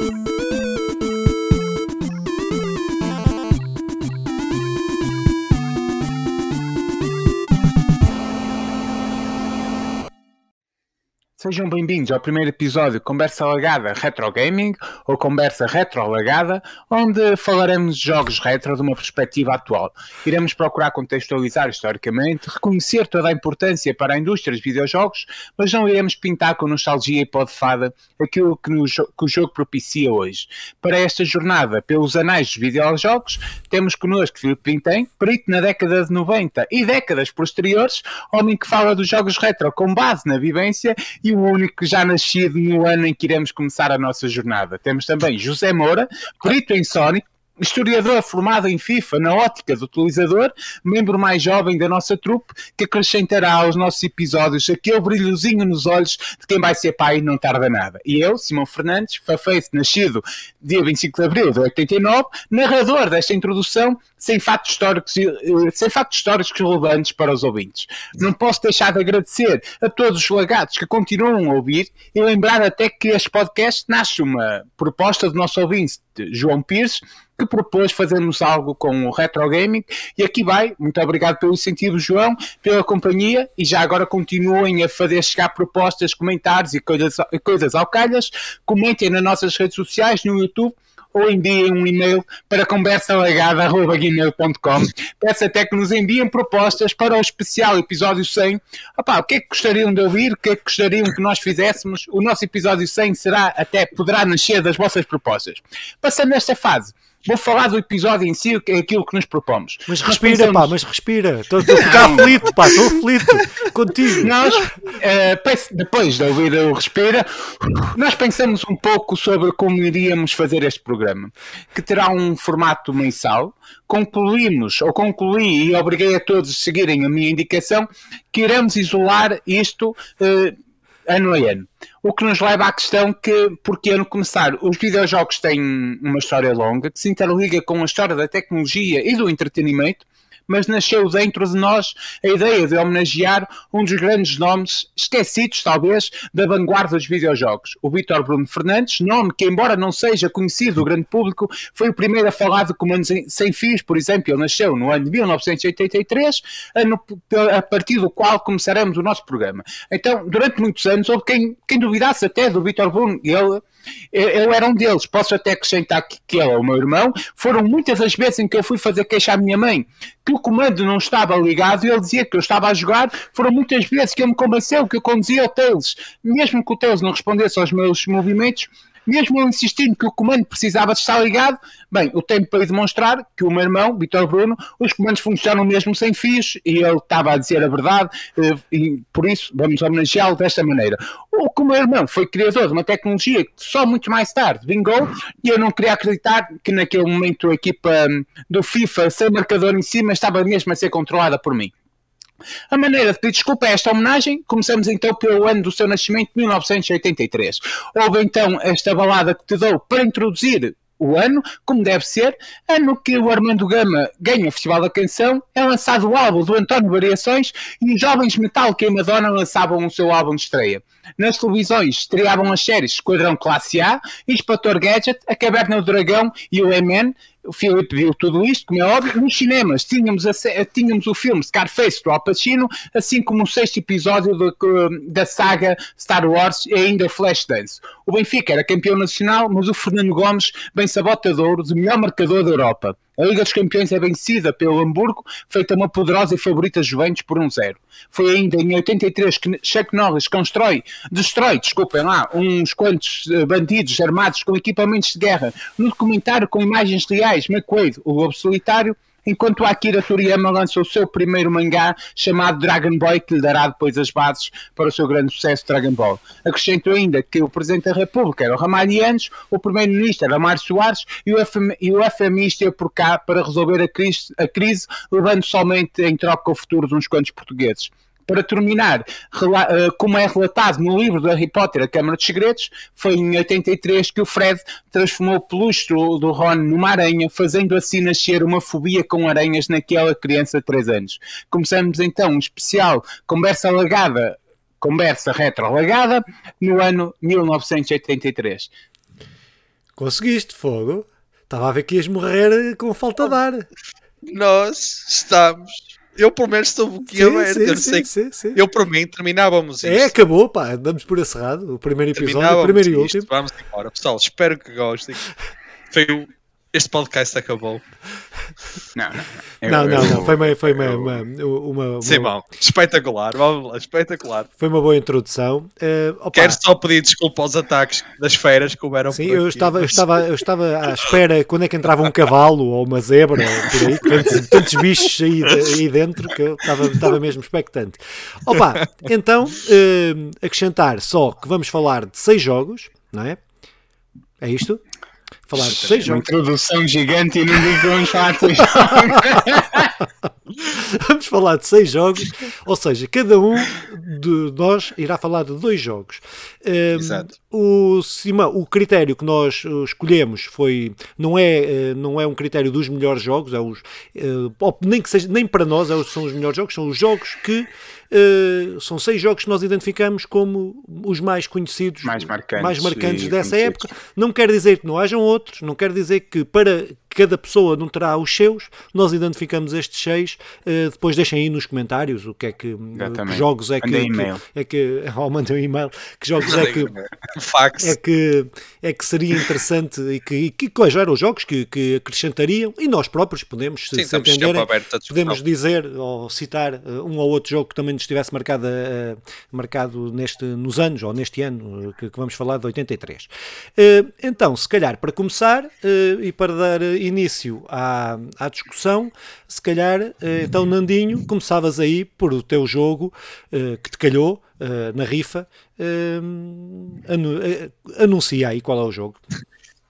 thank you Sejam bem-vindos ao primeiro episódio Conversa Lagada Retro Gaming ou Conversa Retro Lagada, onde falaremos de jogos retro de uma perspectiva atual. Iremos procurar contextualizar historicamente, reconhecer toda a importância para a indústria dos videojogos, mas não iremos pintar com nostalgia e pó de fada aquilo que, no, que o jogo propicia hoje. Para esta jornada pelos anais dos videojogos, temos connosco Filipe Pintem, perito na década de 90 e décadas posteriores, homem que fala dos jogos retro com base na vivência e o único já nascido no ano em que iremos começar a nossa jornada. Temos também José Moura, perito em Sonic, historiador formado em FIFA na ótica do utilizador, membro mais jovem da nossa trupe, que acrescentará aos nossos episódios aquele brilhozinho nos olhos de quem vai ser pai e não tarda nada. E eu, Simão Fernandes, Faface, nascido dia 25 de abril de 89, narrador desta introdução, sem fatos históricos, eh, sem fatos históricos relevantes para os ouvintes. Não posso deixar de agradecer a todos os lagados que continuam a ouvir e lembrar até que este podcast nasce uma proposta do nosso ouvinte, João Pires, que propôs fazermos algo com o Retro Gaming. E aqui vai, muito obrigado pelo incentivo, João, pela companhia, e já agora continuem a fazer chegar propostas, comentários e coisas, coisas ao calhas. Comentem nas nossas redes sociais, no YouTube ou enviem um e-mail para conversalegada.gmail.com. Peço até que nos enviem propostas para o especial episódio 100. Opa, o que é que gostariam de ouvir? O que é que gostariam que nós fizéssemos? O nosso episódio 100 será, até poderá nascer das vossas propostas. Passando nesta fase, Vou falar do episódio em si, que é aquilo que nos propomos. Mas respira, pensamos... pá, mas respira. Estou a ficar aflito, pá, estou aflito contigo. Nós, uh, depois de ouvir o Respira, nós pensamos um pouco sobre como iríamos fazer este programa, que terá um formato mensal. Concluímos, ou concluí e obriguei a todos a seguirem a minha indicação, que iremos isolar isto. Uh, ano a ano. O que nos leva à questão que, porque ano começar, os videojogos têm uma história longa que se interliga com a história da tecnologia e do entretenimento mas nasceu dentro de nós a ideia de homenagear um dos grandes nomes, esquecidos talvez, da vanguarda dos videojogos, o Vítor Bruno Fernandes, nome que, embora não seja conhecido do grande público, foi o primeiro a falar de comandos sem fios, por exemplo, ele nasceu no ano de 1983, ano a partir do qual começaremos o nosso programa. Então, durante muitos anos, houve quem, quem duvidasse até do Vítor Bruno, ele eu, era um deles. Posso até acrescentar que, que ele é o meu irmão. Foram muitas as vezes em que eu fui fazer queixa à minha mãe que o comando não estava ligado e ele dizia que eu estava a jogar. Foram muitas vezes que ele me convenceu que eu conduzia o Tails, mesmo que o Tails não respondesse aos meus movimentos mesmo ele insistindo que o comando precisava de estar ligado, bem, o tempo para demonstrar que o meu irmão, Vitor Bruno, os comandos funcionam mesmo sem fios e ele estava a dizer a verdade eh, e por isso vamos homenageá-lo desta maneira. O que o meu irmão foi criador de uma tecnologia que só muito mais tarde vingou e eu não queria acreditar que naquele momento a equipa hum, do FIFA, sem marcador em cima, estava mesmo a ser controlada por mim. A maneira de pedir desculpa a esta homenagem, começamos então pelo ano do seu nascimento, 1983. Houve então esta balada que te dou para introduzir o ano, como deve ser, ano que o Armando Gama ganha o Festival da Canção, é lançado o álbum do António Variações e os jovens Metal que Madonna lançavam o seu álbum de estreia. Nas televisões estreavam as séries Esquadrão Classe A, Inspetor Gadget, A Caverna do Dragão e o M&M, o Filipe viu tudo isto, como é óbvio. Nos cinemas tínhamos, a, tínhamos o filme Scarface do Al Pacino, assim como o sexto episódio de, da saga Star Wars e ainda Flashdance. O Benfica era campeão nacional, mas o Fernando Gomes bem sabota de ouro de melhor marcador da Europa. A Liga dos Campeões é vencida pelo Hamburgo, feita uma poderosa e favorita Juventus por um zero. Foi ainda em 83 que Chuck Norris constrói, destrói, desculpem lá, uns quantos eh, bandidos armados com equipamentos de guerra no documentário com imagens reais, McQuaid, o lobo solitário, enquanto Akira Toriyama lança o seu primeiro mangá chamado Dragon Boy, que lhe dará depois as bases para o seu grande sucesso Dragon Ball. Acrescento ainda que o Presidente da República era o Ramalhianos, o Primeiro-Ministro era Mário Soares e o, e o FMI esteve por cá para resolver a crise, a crise, levando somente em troca o futuro de uns quantos portugueses para terminar, eh, como é relatado no livro do Harry Potter, A Câmara dos Segredos, foi em 83 que o Fred transformou o peluche do Ron numa aranha, fazendo assim nascer uma fobia com aranhas naquela criança de 3 anos. Começamos então um especial Conversa Lagada, Conversa Retro Lagada, no ano 1983. Conseguiste, fogo. Estava a ver que ias morrer com falta de ar. Nós estamos. Eu, pelo menos, estou boquiaberto. Eu, não sei que- sim, sim. eu, por mim, terminávamos isto. É, acabou, pá. Damos por encerrado. O primeiro episódio, o primeiro e último. Vamos embora. Pessoal, espero que gostem. Foi o- Este podcast acabou. Não, não. Eu- Não, não, eu- não. Foi uma, foi uma, eu- uma, uma, uma- Sim, bom. Espetacular. Vamos lá, espetacular. foi uma boa introdução. Opa, Quero só pedir desculpa aos ataques das feras que houveram Sim, por eu aqui. estava, eu, estava, eu estava à espera quando é que entrava um cavalo ou uma zebra, por aí, tantos, tantos bichos aí, aí dentro que eu estava, estava mesmo expectante. Opa, então, eh, acrescentar só que vamos falar de seis jogos, não é? É isto? Falar de seis Uma jogos. introdução gigante e não digo que vamos falar de seis Vamos falar de seis jogos, ou seja, cada um de nós irá falar de dois jogos. Um, Exato. O, Simão, o critério que nós uh, escolhemos foi não é, uh, não é um critério dos melhores jogos, é os, ou nem, que seja, nem para nós é são os melhores jogos, são os jogos que uh, são seis jogos que nós identificamos como os mais conhecidos, Mais marcantes mais marcantes dessa época. Não quer dizer que não hajam outros, não quer dizer que para cada pessoa não terá os seus, nós identificamos estes seis, uh, depois deixem aí nos comentários o que é que, que Exatamente. jogos é que, que- é que ou mandem um e-mail, que jogos é que fax. é que, é que seria interessante e que, e que quais eram os jogos que, que acrescentariam e nós próprios podemos, se, Sim, se entenderem, podemos dizer ou citar uh, um ou outro jogo que também nos estivesse marcado, uh, marcado neste, nos anos ou neste ano que, que vamos falar de 83. Uh, então, se calhar para começar e para dar início à, à discussão, se calhar, uh, então Nandinho, começavas aí por o teu jogo uh, que te calhou uh, na rifa. anu- anuncia aí qual é o jogo.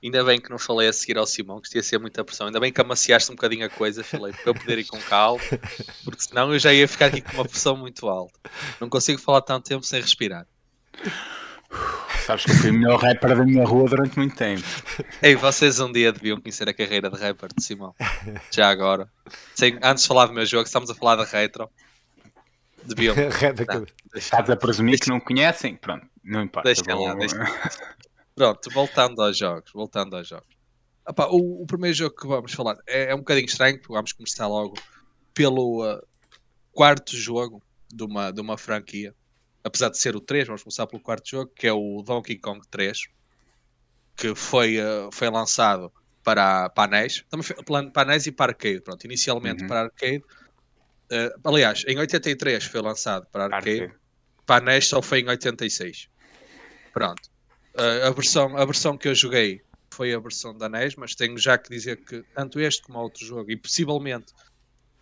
Ainda bem que não falei a seguir ao Simão, que isto ia ser muita pressão. Ainda bem que amaciaste um bocadinho a coisa, falei, para eu poder ir com calma, porque senão eu já ia ficar aqui com uma pressão muito alta. Não consigo falar tanto tempo sem respirar. Sabes que eu fui o melhor rapper da minha rua durante muito tempo. Ei, vocês um dia deviam conhecer a carreira de rapper de Simão. Já agora. Sem- antes de falar do meu jogo, estamos a falar de retro. Deviam. Não, Estás a presumir que não conhecem? Pronto, não importa. Deixa lá, vou- deixa Pronto, voltando aos jogos, voltando aos jogos. Epá, o, o primeiro jogo que vamos falar é, é um bocadinho estranho, porque vamos começar logo pelo uh, quarto jogo de uma, de uma franquia. Apesar de ser o 3, vamos começar pelo quarto jogo, que é o Donkey Kong 3, que foi, uh, foi lançado para, para a NES, também foi, para a NES e para arcade. Pronto, inicialmente Uhum. para arcade. Uh, aliás, em 83 foi lançado para arcade Arcade. para a NES só foi em 86. Pronto. Uh, a, versão, a versão que eu joguei foi a versão da NES, mas tenho já que dizer que tanto este como outro jogo, e possivelmente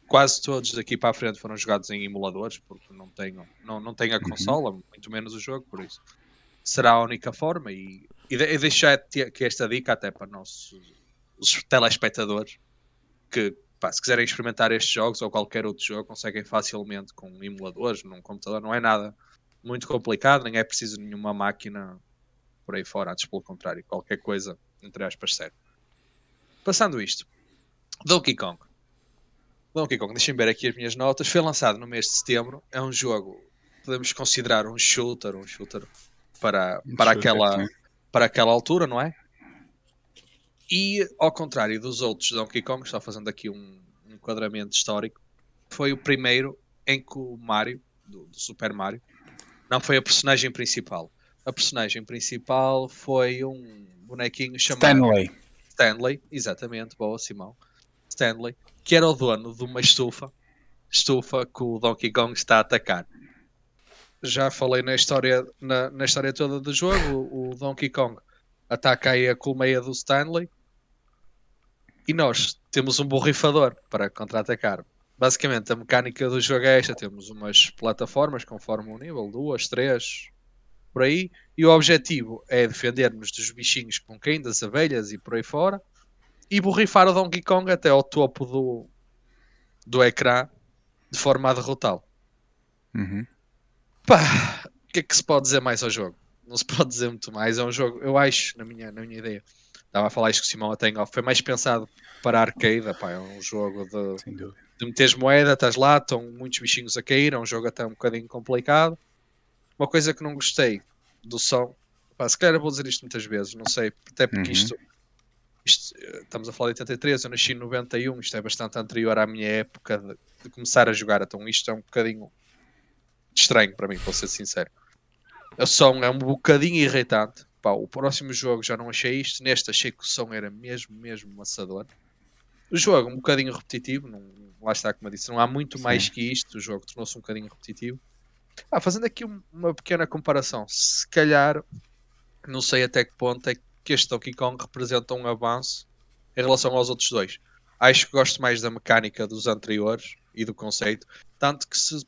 quase todos daqui para a frente foram jogados em emuladores, porque não tenho, não, não tenho a consola, muito menos o jogo, por isso será a única forma. E, e, de- e deixar que esta dica até para nossos os telespectadores que pá, se quiserem experimentar estes jogos ou qualquer outro jogo, conseguem facilmente com emuladores num computador, não é nada muito complicado, nem é preciso nenhuma máquina por aí fora, antes pelo contrário, qualquer coisa, entre aspas, serve. Passando isto, Donkey Kong. Donkey Kong, deixem ver aqui as minhas notas, foi lançado no mês de setembro, é um jogo, podemos considerar um shooter, um shooter para, para, aquela, para aquela altura, não é? E ao contrário dos outros Donkey Kong, só fazendo aqui um, um enquadramento histórico, foi o primeiro em que o Mario, do, do Super Mario, não foi a personagem principal. A personagem principal foi um bonequinho chamado Stanley. Stanley, exatamente, boa Simão. Stanley, que era o dono de uma estufa, estufa que o Donkey Kong está a atacar. Já falei na história, na, na história toda do jogo, o, o Donkey Kong ataca aí a colmeia do Stanley e nós temos um borrifador para contra-atacar. Basicamente, a mecânica do jogo é esta: temos umas plataformas conforme o nível, duas, três, por aí, e o objetivo é defender-nos dos bichinhos que vão caindo, das abelhas e por aí fora, e borrifar o Donkey Kong até ao topo do, do ecrã de forma a derrotá-lo. Uhum. Pá, o que é que se pode dizer mais ao jogo? Não se pode dizer muito mais. É um jogo, eu acho, na minha, na minha ideia, estava a falar isto que o Simão até off, foi mais pensado para arcade. Pá, é um jogo de, de meteres moeda, estás lá, estão muitos bichinhos a cair, é um jogo até um bocadinho complicado. Uma coisa que não gostei do som, pá, se calhar vou dizer isto muitas vezes, não sei, até porque Uhum. isto isto, eh, estamos a falar de 83, eu nasci em 91, isto é bastante anterior à minha época de, de começar a jogar, então isto é um bocadinho estranho para mim, vou ser sincero. O som é um bocadinho irritante. Pá, o próximo jogo já não achei isto, neste achei que o som era mesmo, mesmo maçador. O jogo um bocadinho repetitivo, não, lá está como eu disse, não há muito Sim. mais que isto, o jogo tornou-se um bocadinho repetitivo. Ah, fazendo aqui uma pequena comparação, se calhar, não sei até que ponto é que este Donkey Kong representa um avanço em relação aos outros dois. Acho que gosto mais da mecânica dos anteriores e do conceito. Tanto que se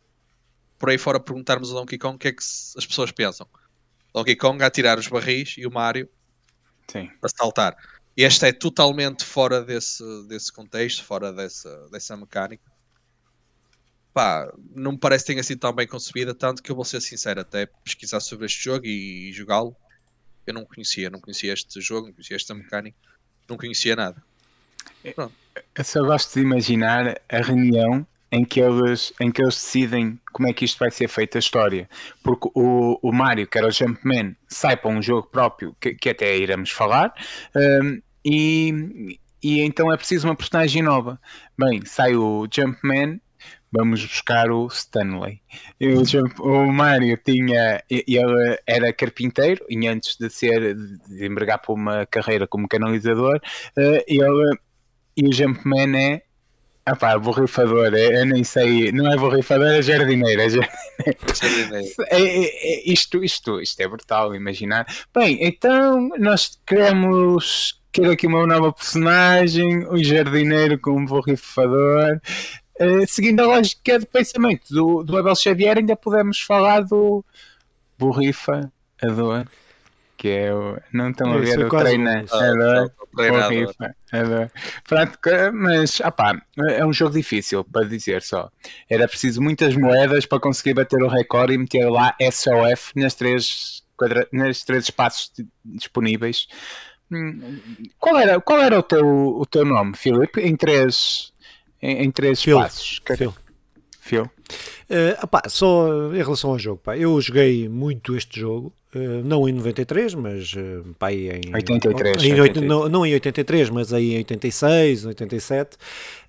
por aí fora perguntarmos ao Donkey Kong o que é que as pessoas pensam. Donkey Kong a tirar os barris e o Mario Sim. a saltar. Este é totalmente fora desse, desse contexto, fora dessa, dessa mecânica. Pá, não me parece que tenha sido tão bem concebida, tanto que eu vou ser sincero, até pesquisar sobre este jogo e, e jogá-lo eu não conhecia, não conhecia este jogo, não conhecia esta mecânica, não conhecia nada. É, Pronto. Eu só gosto de imaginar a reunião em que eles, em que eles decidem como é que isto vai ser feito a história. Porque o, o Mario, que era o Jumpman, sai para um jogo próprio, que, que até iremos falar, um, e, e então é preciso uma personagem nova. Bem, sai o Jumpman vamos buscar o Stanley. Eu, o Mário tinha, ele era carpinteiro e antes de ser de empregar para uma carreira como canalizador, eh, ele e o Jumpman é ah pá, borrifador, é, eu nem sei, não é borrifador, é jardineiro, é jardineiro. É, é, é, isto, isto, isto é brutal, imaginar. Bem, então nós queremos quero aqui uma nova personagem, o jardineiro com um borrifador. Uh, seguindo a lógica de pensamento do, do Abel Xavier, ainda podemos falar do Borrifa Ador, que é o. Não estão a ver o treinador. Borrifa Ador. Pronto, mas opá, é um jogo difícil para dizer só. Era preciso muitas moedas para conseguir bater o recorde e meter lá SOF nas três, quadra... nas três espaços disponíveis. Hum, qual era, qual era o, teu, o teu nome, Filipe? Em três em, em três Phil. espaços. Phil. Phil. Uh, opá, só em relação ao jogo, pá, eu joguei muito este jogo, uh, não em 93, mas uh, pá, em 83, em, 83. Não, não, em 83, mas aí em 86, 87.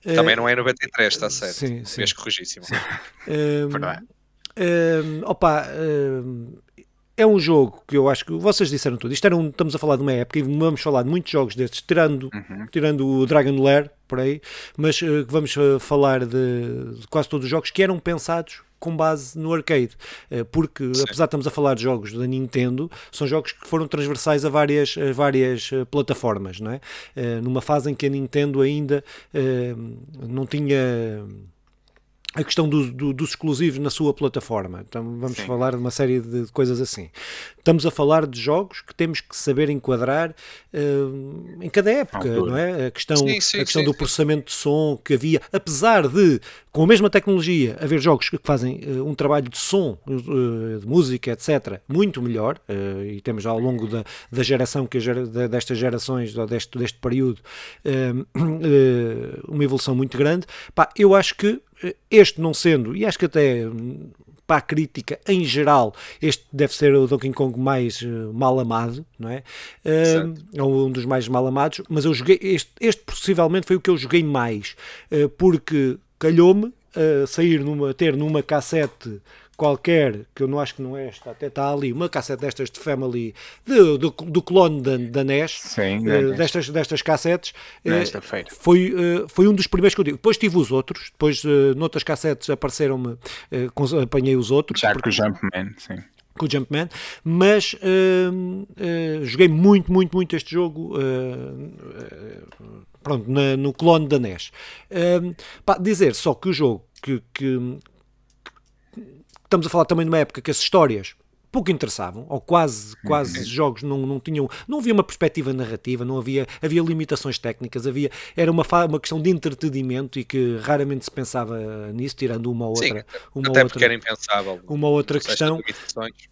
Também não é em 93, está certo. Sim, sim. Vês corrigíssimo. Sim. Uh, opa, uh, é um jogo que eu acho que vocês disseram tudo. Isto era um, estamos a falar de uma época e vamos falar de muitos jogos destes, tirando, uhum. tirando o Dragon Lair por aí, mas uh, vamos uh, falar de, de, quase todos os jogos que eram pensados com base no arcade, uh, porque Sim. apesar de estamos a falar de jogos da Nintendo, são jogos que foram transversais a várias, a várias plataformas, não é? numa fase em que a Nintendo ainda não tinha a questão do, do, dos exclusivos na sua plataforma. Então vamos Sim. falar de uma série de coisas assim. Estamos a falar de jogos que temos que saber enquadrar uh, em cada época, não é? A questão, sim, sim, a questão do processamento de som que havia, apesar de, com a mesma tecnologia, haver jogos que fazem uh, um trabalho de som, uh, de música, etc., muito melhor, e temos ao longo da, da geração, que gera, destas gerações, deste, deste período, uma evolução muito grande. Pá, eu acho que este não sendo, e acho que até para a crítica em geral, este deve ser o Donkey Kong mais uh, mal amado, não é? Uh, é um dos mais mal amados, mas eu joguei, este, este possivelmente foi o que eu joguei mais, uh, porque calhou-me sair numa, ter numa cassete qualquer, que eu não acho que não é esta, até está ali, uma cassete destas de Family, de, do, do clone da, da NES, Sim, uh, destas, destas cassetes, uh, feira. foi, uh, foi um dos primeiros que eu digo. Depois tive os outros, depois noutras cassetes apareceram-me, apanhei os outros. Já porque... com o Jumpman, sim com o Jumpman, mas uh, uh, joguei muito, muito, muito este jogo uh, pronto, na, no clone da NES. Pá, dizer só que o jogo que, que, Estamos a falar também de uma época que as histórias pouco interessavam, ou quase, quase uhum. jogos não, não tinham, não havia uma perspectiva narrativa, não havia, havia limitações técnicas, havia, era uma, uma questão de entretenimento e que raramente se pensava nisso, tirando uma ou outra, Sim, uma até outra, era impensável. Uma outra questão,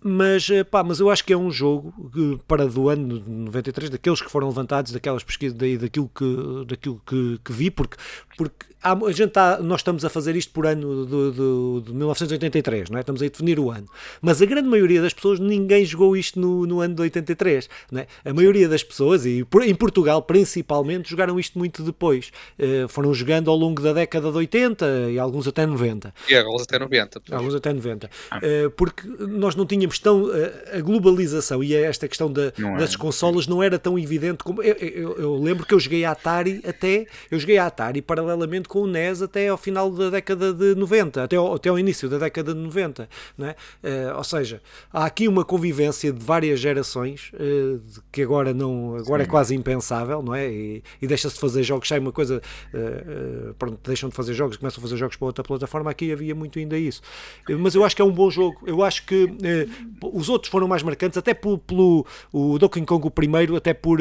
mas, eh, pá, mas eu acho que é um jogo que, para do ano de 93, daqueles que foram levantados, daquelas pesquisas, daí, daquilo que, daquilo que, que vi, porque, porque há, a gente tá, nós estamos a fazer isto por ano de, de, de 1983, não é? estamos a definir o ano, mas a grande maioria das pessoas, ninguém jogou isto no, no ano de 83. Né? A maioria das pessoas, e em Portugal principalmente, jogaram isto muito depois. Uh, foram jogando ao longo da década de 80 e alguns até 90. E alguns até 90. Alguns até 90. Uh, porque nós não tínhamos tão. Uh, a globalização e esta questão da, é. das consolas não era tão evidente como. Eu, eu, eu, lembro que eu joguei a Atari até. Eu joguei a Atari paralelamente com o NES até ao final da década de 90, até ao, até ao início da década de 90. Não é? ou seja, há aqui uma convivência de várias gerações que agora, não, agora é quase impensável, não é? E, e deixa-se de fazer jogos, sai uma coisa. pronto, deixam de fazer jogos, começam a fazer jogos para outra plataforma. Aqui havia muito ainda isso. Mas eu acho que é um bom jogo. Eu acho que os outros foram mais marcantes, até pelo, pelo o Donkey Kong o primeiro, até por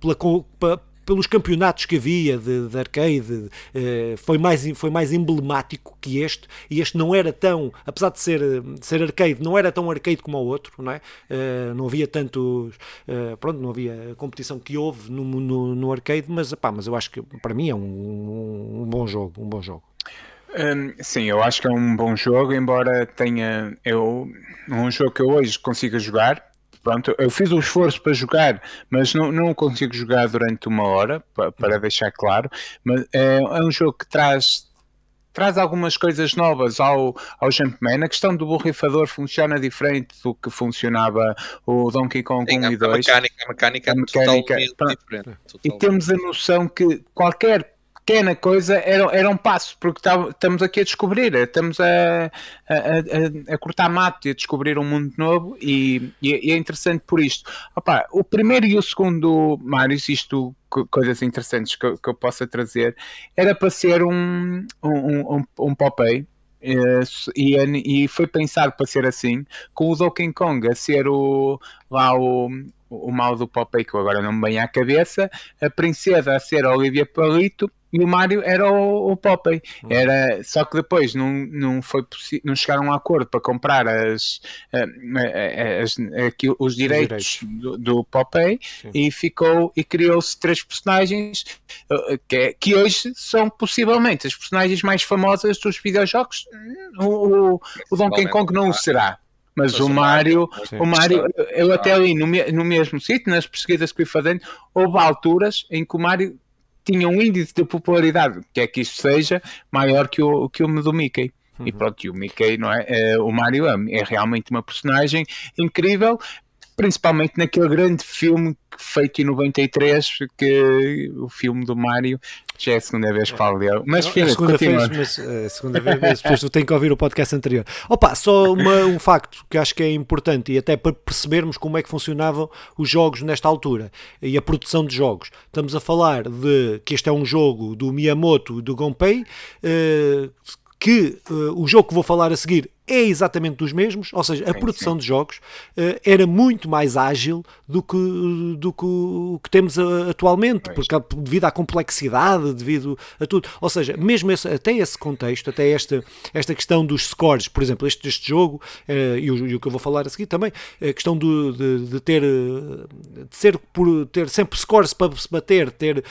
pela, pelos campeonatos que havia de, de arcade, eh, foi, mais, foi mais emblemático que este, e este não era tão, apesar de ser, de ser arcade, não era tão arcade como o outro, não é? Eh, não havia tanto, eh, pronto, não havia a competição que houve no, no, no arcade, mas, epá, mas eu acho que para mim é um, um bom jogo, um bom jogo. Um, sim, eu acho que é um bom jogo, embora tenha eu um jogo que eu hoje consiga jogar. Pronto, eu fiz o esforço para jogar, mas não, não consigo jogar durante uma hora, para, para uhum. deixar claro. Mas é, é, um jogo que traz, traz algumas coisas novas ao, ao Jumpman. A questão do borrifador funciona diferente do que funcionava o Donkey Kong Sim, 1 e 2. A mecânica, a mecânica, a mecânica é totalmente diferente. Totalmente. E temos a noção que qualquer pequena coisa era, era um passo, porque tá, estamos aqui a descobrir, estamos a, a, a, a, cortar mato e a descobrir um mundo novo e, e é interessante por isto. Opa, o primeiro e o segundo Mario, isto coisas interessantes que, que eu possa trazer, era para ser um, um, um, um Popeye, e, e, foi pensado para ser assim, com o Donkey Kong a ser o, lá o, o mal do Popeye, que agora não me vem à cabeça, a princesa a ser a Olivia Palito e o Mário era o, o Popeye. Hum. Era, só que depois não, não, foi não chegaram a um acordo para comprar as, as, as os direitos, do, do Popeye e ficou e criou-se três personagens eh, que, é, que hoje são possivelmente as personagens mais famosas dos videojogos. O, o, o Donkey Kong não o será. Mas, mas o Mário, o Mário, eu até ali no, no mesmo sítio, nas pesquisas que fui fazendo, houve alturas em que o Mário tinha um índice de popularidade, que é que isto seja, maior que o, que o do Mickey. Uhum. E pronto, e o Mickey, não é? é o Mario é, é realmente uma personagem incrível, principalmente naquele grande filme feito em 93, que o filme do Mario já é a segunda vez que falo dele. Mas, filho, a segunda vez, mas a segunda vez, mas depois tu tens que ouvir o podcast anterior. Opa, só uma, um facto que acho que é importante e até para percebermos como é que funcionavam os jogos nesta altura e a produção de jogos. Estamos a falar de que este é um jogo do Miyamoto do Gonpei, uh, que uh, o jogo que vou falar a seguir é exatamente dos mesmos, ou seja, a produção de jogos uh, era muito mais ágil do que, do que o que temos uh, atualmente, porque devido à complexidade, devido a tudo. Ou seja, mesmo esse, até esse contexto, até esta, esta questão dos scores, por exemplo, este, este jogo, uh, e, o, e, o, que eu vou falar a seguir também, a questão do, de, de, ter de ser por ter sempre scores para se bater, ter,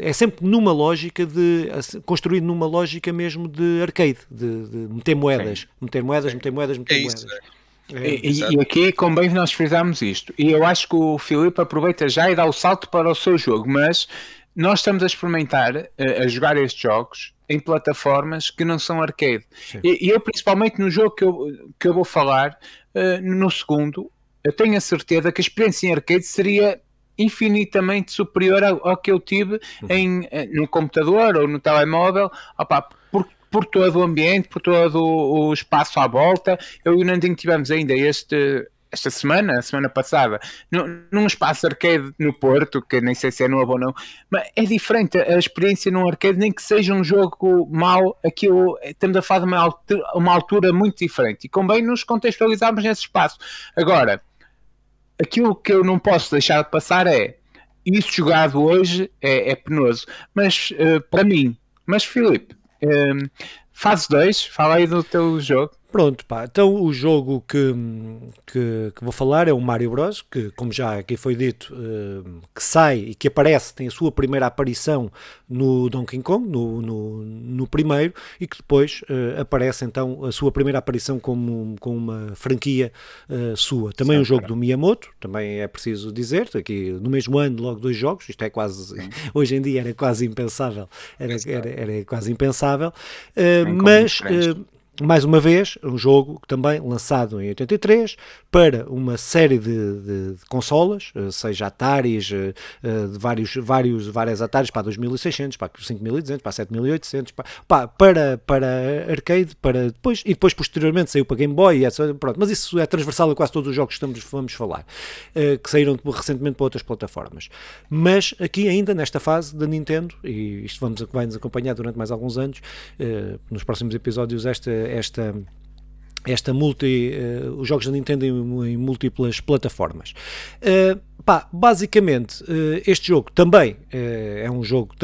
é sempre numa lógica de construído numa lógica mesmo de arcade, de, de meter moedas, Sim. meter moedas, meter moedas, meter é moedas. Isso, é. É, e, e, aqui convém nós frisarmos isto. E eu acho que o Filipe aproveita já e dá o salto para o seu jogo, mas nós estamos a experimentar, a, eh, a jogar estes jogos em plataformas que não são arcade. E, e, eu, principalmente no jogo que eu, que eu vou falar, uh, no segundo, eu tenho a certeza que a experiência em arcade seria infinitamente superior ao, ao que eu tive uhum. em, eh, no computador ou no telemóvel. Opa, porque por todo o ambiente, por todo o espaço à volta. Eu e o Nandinho tivemos ainda este, esta semana, a semana passada, num, espaço arcade no Porto, que nem sei se é novo ou não, mas é diferente a experiência num arcade, nem que seja um jogo mau, aquilo estamos a falar de uma altura, uma altura muito diferente e convém nos contextualizarmos nesse espaço. Agora, aquilo que eu não posso deixar de passar é isso jogado hoje é, é penoso, mas uh, para mim, mas Filipe, um, fase 2, fala aí do teu jogo. Pronto, pá. Então o jogo que, que, que, vou falar é o Mario Bros, que, como já aqui foi dito, uh, que sai e que aparece, tem a sua primeira aparição no Donkey Kong, no, no, no primeiro, e que depois uh, aparece então a sua primeira aparição como, com uma franquia uh, sua. Também Sim, um jogo cara. do Miyamoto, também é preciso dizer, aqui no mesmo ano logo dois jogos, isto é quase, Sim. hoje em dia era quase impensável, era, era, era quase impensável, mas mais uma vez, um jogo também lançado em 83 para uma série de, de, de consolas, eh, seja Ataris, eh, eh, de vários, vários, várias Ataris para 2600, para 5200, para 7800, para, para, para arcade, para depois, e depois posteriormente saiu para Game Boy. Pronto, mas isso é transversal a quase todos os jogos que estamos, vamos falar, que saíram recentemente para outras plataformas. Mas aqui ainda nesta fase da Nintendo, e isto vamos, vai nos acompanhar durante mais alguns anos, nos próximos episódios, esta esta esta multi, uh, os jogos da Nintendo em, em múltiplas plataformas. Pá, basicamente, uh, este jogo também é um jogo,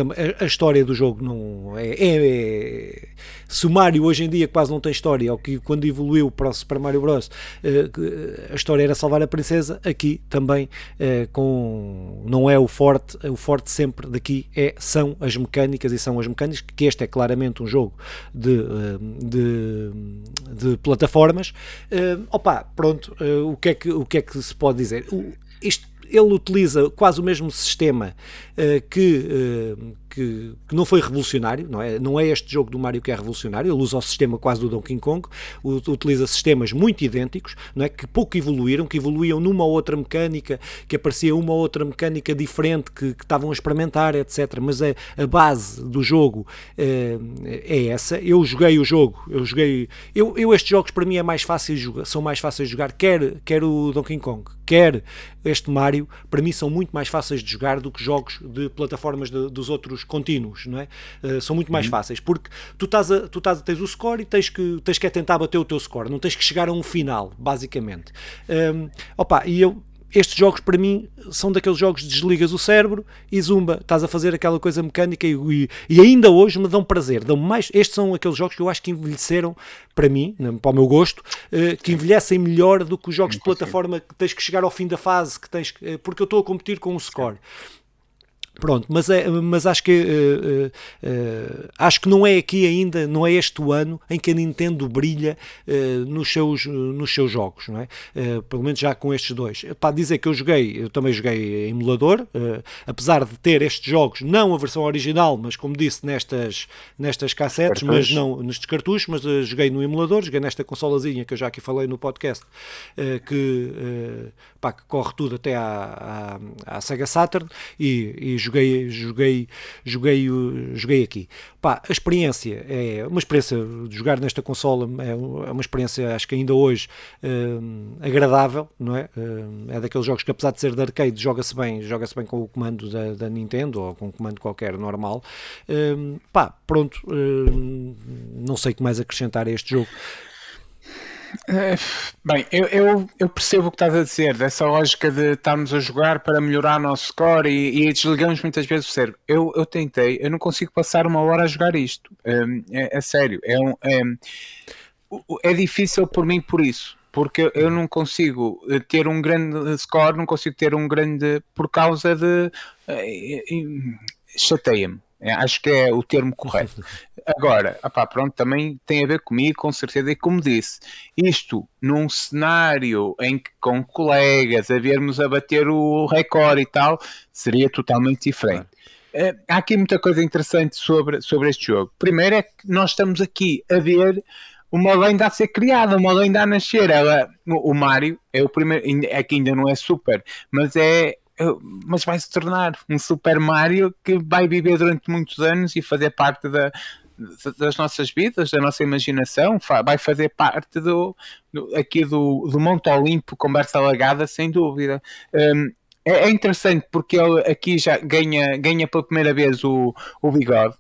a, história do jogo não é, é, é, se o Mario hoje em dia quase não tem história, ou que quando evoluiu para o Super Mario Bros. a história era salvar a princesa, aqui também com não é o forte, o forte sempre daqui é, são as mecânicas e são as mecânicas, que este é claramente um jogo de, de, de plataforma plataformas. Opa, pronto, o, que é que, o que é que se pode dizer? Isto, ele utiliza quase o mesmo sistema uh, que, uh, que, que, não foi revolucionário, não é? Não é este jogo do Mario que é revolucionário, ele usa o sistema quase do Donkey Kong, utiliza sistemas muito idênticos, não é? Que pouco evoluíram, que evoluíam numa ou outra mecânica, que aparecia uma ou outra mecânica diferente que, que estavam a experimentar, etc. Mas a, a base do jogo uh, é essa. Eu joguei o jogo, eu joguei. Eu, eu estes jogos para mim é mais fácil jogar, são mais fáceis de jogar, quer, quer o Donkey Kong, quer este Mario, para mim são muito mais fáceis de jogar do que jogos de plataformas de, dos outros contínuos, não é? Uh, são muito mais uhum. fáceis, porque tu estás a, tu estás a tens o score e tens que, tens que é tentar bater o teu score, não tens que chegar a um final, basicamente. Um, ehm, opa, e eu estes jogos para mim são daqueles jogos de desligas o cérebro e zumba, estás a fazer aquela coisa mecânica e, e, e, ainda hoje me dão prazer, dão mais, estes são aqueles jogos que eu acho que envelheceram para mim, para o meu gosto, uh, que envelhecem melhor do que os jogos de plataforma que tens que chegar ao fim da fase, que tens, uh, porque eu estou a competir com um score. Pronto, mas, é, mas acho que uh, uh, uh, acho que não é aqui ainda, não é este o ano em que a Nintendo brilha nos, seus, nos seus jogos, não é? pelo menos já com estes dois. Para dizer que eu joguei, eu também joguei emulador, apesar de ter estes jogos, não a versão original, mas como disse, nestas, nestas cassetes, mas não nestes cartuchos, mas joguei no emulador, joguei nesta consolazinha que eu já aqui falei no podcast, que, pá, que corre tudo até à, à, à Sega Saturn e, e joguei, joguei, joguei, joguei aqui. Pá, a experiência é uma experiência de jogar nesta consola, é, é uma experiência, acho que ainda hoje, hum, agradável, não é? Hum, é daqueles jogos que, apesar de ser de arcade, joga-se bem, joga-se bem com o comando da, da, Nintendo ou com um comando qualquer normal. Hum, pá, pronto, não sei o que mais acrescentar a este jogo. Bem, eu, eu, eu, percebo o que estás a dizer, dessa lógica de estarmos a jogar para melhorar o nosso score e, e desligamos muitas vezes o cérebro. Eu, eu tentei, eu não consigo passar uma hora a jogar isto. É, é, é sério, é, um, é, é difícil por mim por isso porque eu não consigo ter um grande score, não consigo ter um grande por causa de eh, chateia-me. É, acho que é o termo correto. Agora, opá, pronto, também tem a ver comigo, com certeza, e como disse, isto num cenário em que com colegas a vermos a bater o recorde e tal, seria totalmente diferente. Uh, há aqui muita coisa interessante sobre, sobre este jogo. Primeiro é que nós estamos aqui a ver uma lenda a ser criada, uma lenda a nascer. Ela, o Mario é o primeiro, é que ainda não é super, mas é mas vai se tornar um Super Mario que vai viver durante muitos anos e fazer parte da, das nossas vidas, da nossa imaginação, vai fazer parte do, do aqui do, do Monte Olimpo, conversa alagada, sem dúvida. Um, é, é, interessante porque ele aqui já ganha, ganha pela primeira vez o, o bigode,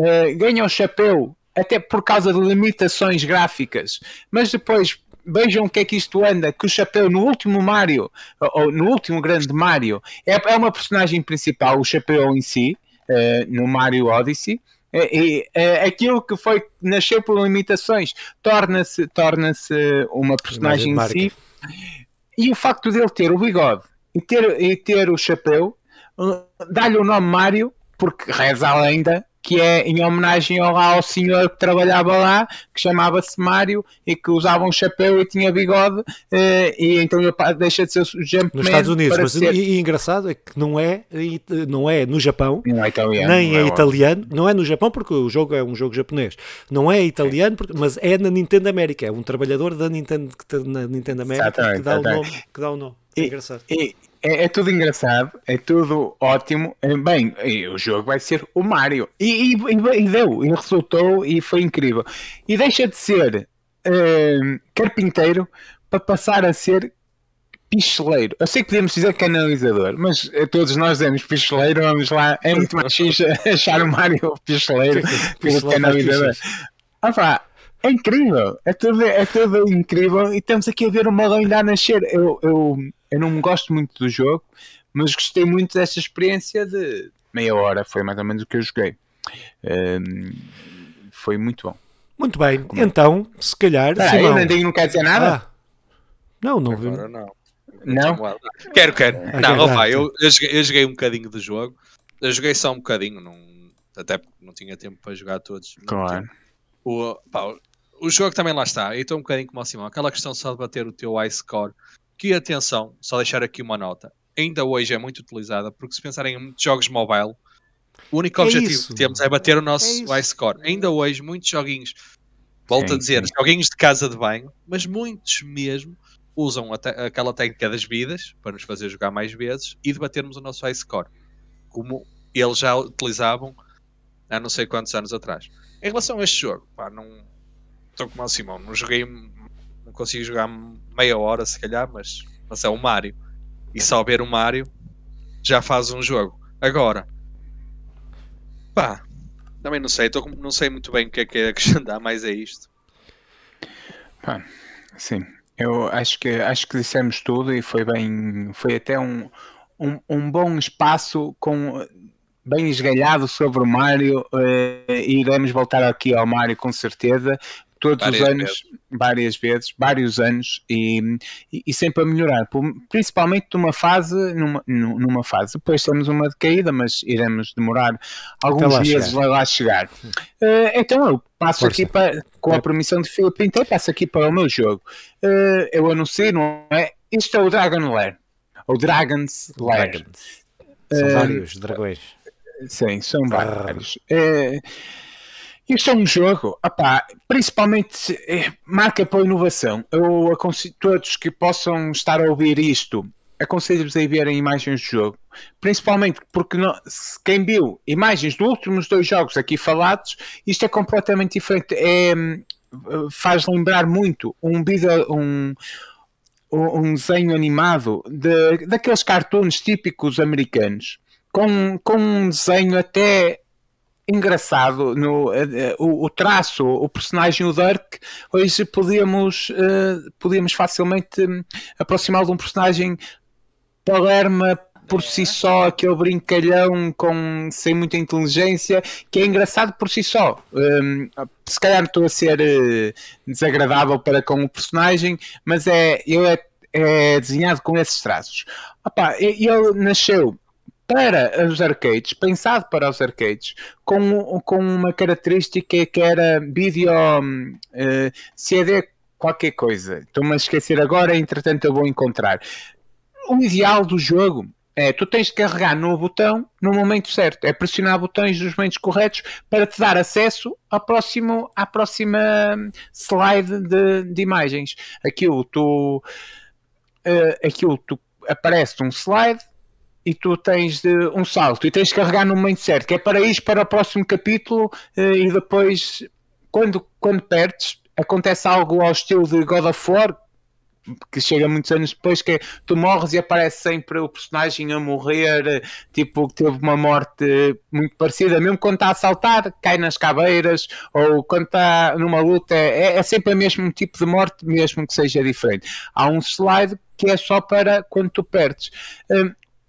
uh, ganha o chapéu até por causa de limitações gráficas, mas depois vejam o que é que isto anda, que o chapéu no último Mario, ou no último grande Mario, é, é uma personagem principal, o chapéu em si, uh, no Mario Odyssey, É, é, é, aquilo que foi nasceu por limitações torna-se torna uma personagem em si. E o facto dele ter o bigode e ter, e ter o chapéu dá-lhe o nome Mário porque reza a lenda que é em homenagem ao, ao senhor que trabalhava lá, que chamava-se Mário e que usava um chapéu e tinha bigode, eh, e então ele deixa de ser o Jumpman. Nos Estados Unidos, mas ser... e, e, engraçado é que não é, não é no Japão, não é italiano, nem é, é italiano, não é no Japão porque o jogo é um jogo japonês, não é italiano, porque, mas é na Nintendo América, é um trabalhador da Nintendo, na Nintendo América que dá, o nome, que dá o nome. É engraçado. E, é, é, tudo engraçado, é tudo ótimo. É, bem, o jogo vai ser o Mario. E, e, e deu, e resultou, e foi incrível. E deixa de ser uh, carpinteiro para passar a ser picheleiro. Eu sei que podemos dizer canalizador, mas todos nós dizemos picheleiro, vamos lá. É muito mais fixe achar o Mario picheleiro que o canalizador. Ah, pá, é incrível, é tudo, é tudo incrível e estamos aqui a ver uma lenda a nascer. Eu, eu, eu não gosto muito do jogo, mas gostei muito desta experiência de meia hora, foi mais ou menos o que eu joguei. Um, foi muito bom. Muito bem, Como é? então, se calhar. Ah, Simão... Ainda não quer dizer nada? Ah. Não, não vi. Não. não. Quero, quero. Ah, não, opa, eu, eu, joguei, eu joguei um bocadinho do jogo. Eu joguei só um bocadinho, não, até porque não tinha tempo para jogar todos. Claro. O, pá, o jogo também lá está. E estou um bocadinho como o Simão. Aquela questão só de bater o teu high score. Que atenção, só deixar aqui uma nota. Ainda hoje é muito utilizada porque se pensarem em muitos jogos mobile, o único é objetivo isso. que temos é bater o nosso é high score. Ainda hoje, muitos joguinhos, volto sim, a dizer, sim. joguinhos de casa de banho, mas muitos mesmo usam aquela técnica das vidas para nos fazer jogar mais vezes e debatermos o nosso high score, como eles já utilizavam há não sei quantos anos atrás. Em relação a este jogo, pá, não, estou como o Simão, não joguei, consigo jogar meia hora se calhar, mas, mas é o Mario. E só ver o Mario já faz um jogo. Agora, pá, também não sei, tô, não sei muito bem o que é que é acrescentar, mas é isto. Pá, sim, eu acho que acho que dissemos tudo e foi bem, foi até um, um, um bom espaço com bem esgalhado sobre o Mário eh, e iremos voltar aqui ao Mário com certeza todos várias os anos, vezes. várias vezes, vários anos e, e, e, sempre a melhorar, principalmente numa fase, numa, numa fase. Depois temos uma decaída, mas iremos demorar alguns dias a lá chegar. Uh, então eu passo Força. aqui para, com a permissão de Filipe Pinto, passo aqui para o meu jogo. Uh, eu anuncio, não é? Isto é o Dragon Lair, ou Dragon's Lair. Dragons. São uh, vários dragões. Sim, são vários. Uh, isto é um jogo, opá, principalmente é, marca pela inovação. Eu aconselho todos que possam estar a ouvir isto, aconselho-vos a verem imagens do jogo. Principalmente porque não, quem viu imagens dos últimos dois jogos aqui falados, isto é completamente diferente. É, faz lembrar muito um vídeo, um, um desenho animado de, daqueles cartoons típicos americanos, com, com um desenho até engraçado no uh, o, o, traço, o personagem o Dirk, hoje podíamos, uh, podíamos facilmente um, aproximá-lo de um personagem Palerma por si só, aquele brincalhão com, sem muita inteligência, que é engraçado por si só. Um, se calhar estou a ser uh, desagradável para com o personagem, mas é, ele é, é desenhado com esses traços. Opa, ele nasceu para os arcades, pensado para os arcades, com, com uma característica que era vídeo uh, CD qualquer coisa. Estou-me a esquecer agora, entretanto eu vou encontrar. O ideal do jogo é tu tens de carregar no botão no momento certo, é pressionar botões nos momentos corretos para te dar acesso ao próximo, à próxima slide de, de imagens. Aquilo tu, uh, aquilo tu aparece um slide e tu tens de, um salto e tens de carregar no certo, que é para ir para o próximo capítulo eh, e depois, quando, quando perdes, acontece algo ao estilo de God of War, que chega muitos anos depois, que é, tu morres e aparece sempre o personagem a morrer, eh, tipo, que teve uma morte muito parecida, mesmo quando está a saltar, cai nas caveiras, ou quando está numa luta, é, é sempre o mesmo tipo de morte, mesmo que seja diferente. Há um slide que é só para quando tu perdes.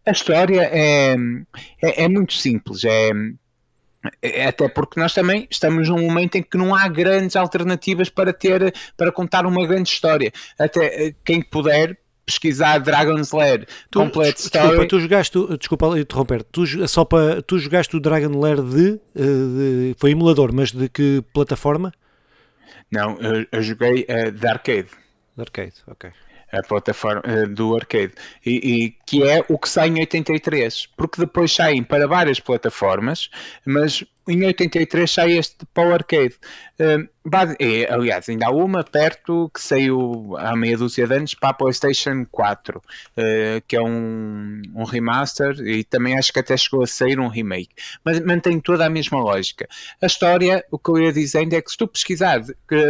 A história é, é, é muito simples. É, É, até porque nós também estamos num momento em que não há grandes alternativas para ter para contar uma grande história. Até eh, quem puder pesquisar Dragon's Lair tu, Complete Story. Desculpa, tu jogaste, desculpa interromper, tu, só para, tu jogaste o Dragon Lair de, eh, de, foi emulador, mas de que plataforma? Não, eu, eu joguei uh, de arcade. De arcade, ok a plataforma uh, do arcade, e, e, que é o que sai em 83, porque depois saem para várias plataformas, mas em 83 sai este o arcade. Uh, é, aliás, ainda há uma perto que saiu há meia dúzia de anos para a PlayStation 4, uh, que é um, um remaster e também acho que até chegou a sair um remake, mas mantém toda a mesma lógica. A história, o que eu ia dizendo é que se tu pesquisar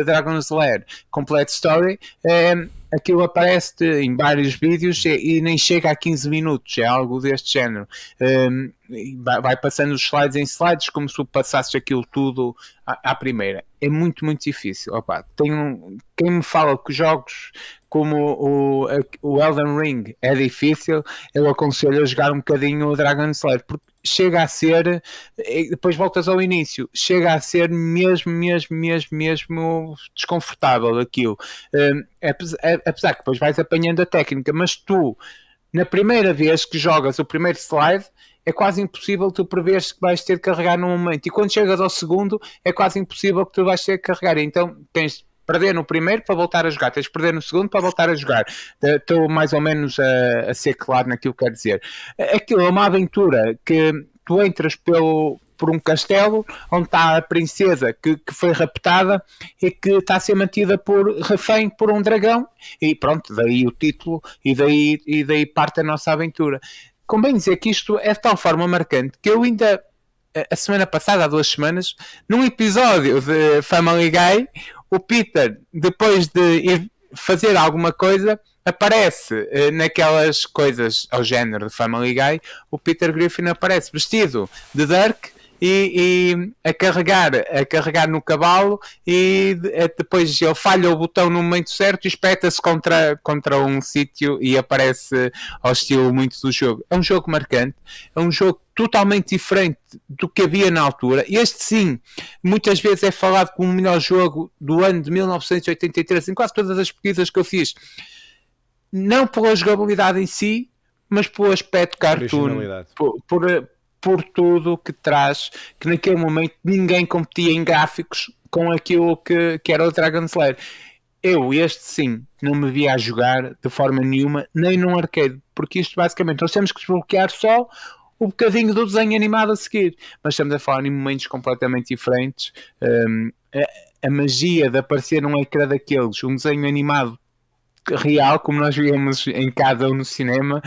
Dragon's Lair Complete Story, uh, aquilo aparece em vários vídeos e, e, nem chega a 15 minutos, é algo deste género. Um, vai passando os slides em slides como se passasse aquilo tudo à, à primeira. É muito, muito difícil. Opa, tenho, quem me fala que jogos como o, o Elden Ring é difícil, eu aconselho a jogar um bocadinho o Dragon Slayer, porque chega a ser, depois voltas ao início, chega a ser mesmo, mesmo, mesmo, mesmo desconfortável aquilo. Um, apesar que depois vais apanhando a técnica, mas tu, na primeira vez que jogas o primeiro slide, é quase impossível tu preveres que vais ter de carregar num momento. E quando chegas ao segundo, é quase impossível que tu vais ter de carregar. Então tens de perder no primeiro para voltar a jogar, tens de perder no segundo para voltar a jogar. Estou mais ou menos a, a ser claro naquilo que quero dizer. Aquilo é uma aventura que tu entras pelo, por um castelo onde está a princesa que, que, foi raptada e que está a ser mantida por refém por um dragão e pronto, daí o título e daí, e daí parte a nossa aventura convém dizer que isto é de tal forma marcante que eu ainda, a semana passada, há duas semanas, num episódio de Family Guy, o Peter, depois de ir fazer alguma coisa, aparece eh, naquelas coisas ao género de Family Guy, o Peter Griffin aparece vestido de Dirk e, e, a carregar a carregar no cavalo e depois ele falha o botão no momento certo e espeta-se contra, contra um sítio e aparece ao estilo muito do jogo. É um jogo marcante, é um jogo totalmente diferente do que havia na altura. Este sim, muitas vezes é falado como o melhor jogo do ano de 1983 em quase todas as pesquisas que eu fiz. Não pela jogabilidade em si, mas pelo aspecto cartoon, por, por por tudo que traz, que naquele momento ninguém competia em gráficos com aquilo que, que era o Dragon Slayer. Eu, este sim, não me via a jogar de forma nenhuma, nem num arcade, porque isto basicamente nós temos que desbloquear só o bocadinho do desenho animado a seguir, mas estamos a falar em momentos completamente diferentes. Um, a, a, magia de aparecer num ecrã daqueles, um desenho animado real, como nós víamos em casa ou no cinema,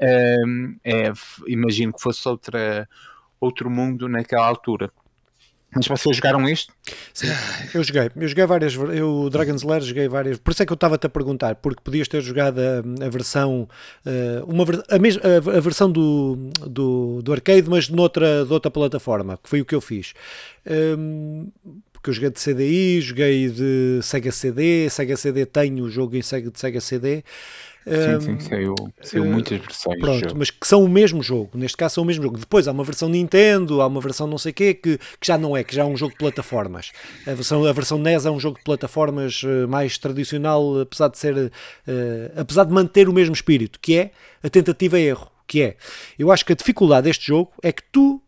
é, imagino que fosse outra, outro mundo naquela altura. Mas vocês jogaram isto? Sim, eu joguei. Eu joguei várias. Eu, Dragon's Lair, joguei várias. Por isso é que eu estava-te a perguntar, porque podias ter jogado a, a versão. Uh, uma, a, mesma, a, a, versão do, do, do arcade, mas noutra, de outra plataforma, que foi o que eu fiz. Um, porque eu joguei de CDI, joguei de Sega CD, Sega CD tenho o jogo em Sega, de Sega CD. Sim, sim, saiu, saiu uh, muitas versões. Pronto, mas que são o mesmo jogo. Neste caso são o mesmo jogo. Depois há uma versão Nintendo, há uma versão não sei o quê, que, que já não é, que já é um jogo de plataformas. A versão, a versão NES é um jogo de plataformas uh, mais tradicional, apesar de ser, uh, apesar de manter o mesmo espírito, que é a tentativa e erro. Que é, eu acho que a dificuldade deste jogo é que tu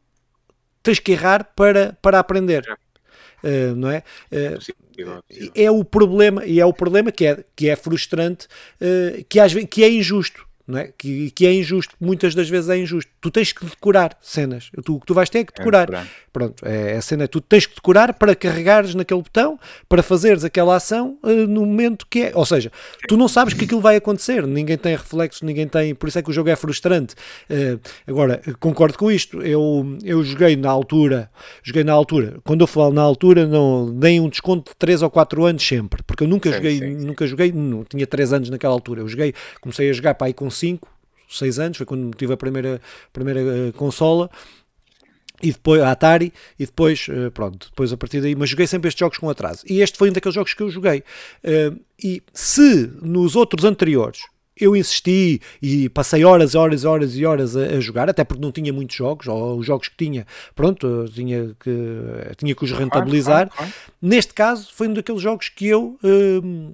tens que errar para, para aprender. Uh, não é? Uh, é o problema, e é o problema que é, que é frustrante, uh, que, às vezes, que é injusto não é? que, que é injusto, muitas das vezes é injusto. Tu tens que decorar cenas, tu, o que tu vais ter é que decorar. É Pronto, é, a cena, tu tens que decorar para carregares naquele botão, para fazeres aquela ação uh, no momento que é. Ou seja, tu não sabes que aquilo vai acontecer, ninguém tem reflexos, ninguém tem. Por isso é que o jogo é frustrante. Uh, agora, concordo com isto, eu, eu joguei na altura, joguei na altura, quando eu falo na altura, não dei um desconto de 3 ou 4 anos sempre, porque eu nunca sim, joguei, sim, sim. nunca joguei, não, tinha 3 anos naquela altura. Eu joguei, comecei a jogar para aí com 5, 6 anos, foi quando tive a primeira, primeira uh, consola e depois a Atari e depois uh, pronto, depois a partir daí, mas joguei sempre estes jogos com atraso. E este foi um daqueles jogos que eu joguei. Uh, e se nos outros anteriores eu insisti e passei horas, horas, horas e horas a, a, jogar, até porque não tinha muitos jogos, ou os jogos que tinha, pronto, tinha que, tinha que os rentabilizar. Claro, claro, claro. Neste caso, foi um daqueles jogos que eu hum,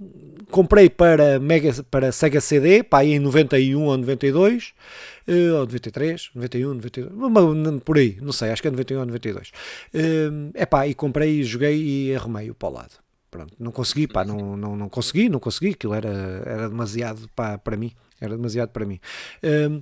comprei para, Mega, para Sega CD, pá, aí em 91 ou 92, uh, ou 93, 91, 92, por aí, não sei, acho que é 91 ou 92. Uh, epá, e comprei, joguei e arrumei-o para o lado. Pronto, não consegui, pá, não, não, não consegui, não consegui, aquilo era, era demasiado pá, para mim, era demasiado para mim. Uh,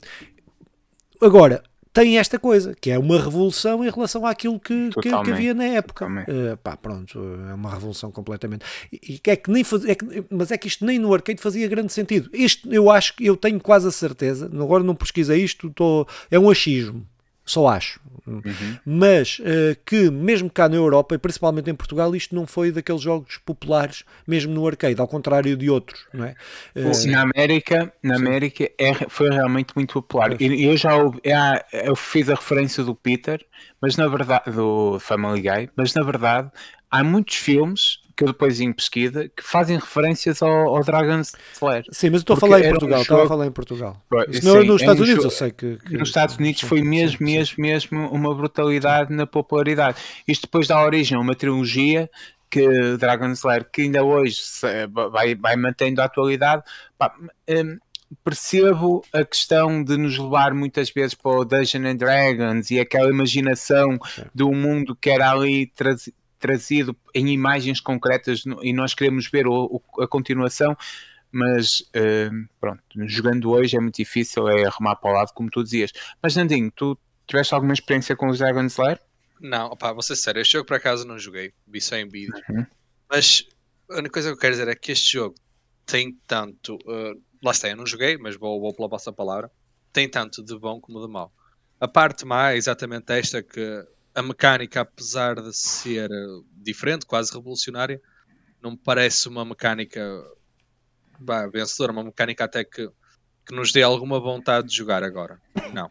agora, tem esta coisa, que é uma revolução em relação àquilo que, que, que havia na época. Uh, pá, pronto, é uma revolução completamente. E, e é que nem faz, é que, mas é que isto nem no arcade fazia grande sentido. Isto eu acho que eu tenho quase a certeza, agora não pesquisei isto, tô, é um achismo só acho. Uhum. Mas uh, que, mesmo cá na Europa, e principalmente em Portugal, isto não foi daqueles jogos populares, mesmo no arcade, ao contrário de outros, não é? Uh, na América, na América é, foi realmente muito popular. E eu já é, eu fiz a referência do Peter, mas na verdade, do Family Guy, mas na verdade há muitos filmes que eu depois em pesquisa, que fazem referências ao, ao Dragon's Slayer. Sim, mas estou a falar em Portugal, um estava a falar em Portugal. Senão nos Estados Unidos eu sei que, que... Nos Estados Unidos sim, foi mesmo, sim, mesmo, sim. mesmo uma brutalidade na popularidade. Isto depois dá origem a uma trilogia que Dragon's Slayer, que ainda hoje vai, vai mantendo a atualidade, pá, um, percebo a questão de nos levar muitas vezes para o Dungeons and Dragons e aquela imaginação do mundo que era ali trazido em imagens concretas e nós queremos ver o, o, a continuação, mas uh, pronto, jogando hoje é muito difícil, é arrumar para o lado, como tu dizias. Mas Nandinho, tu tiveste alguma experiência com os Dragon Slayer? Não, opá, vou ser sério, este jogo por acaso não joguei, vi só em vídeo. Uhum. Mas a única coisa que eu quero dizer é que este jogo tem tanto. Uh, lá está, eu não joguei, mas vou, vou pela vossa palavra. Tem tanto de bom como de mau. A parte má é exatamente esta que a mecânica, apesar de ser eh, diferente, quase revolucionária, não me parece uma mecânica bah, vencedora, uma mecânica até que, que nos dê alguma vontade de jogar agora. Não.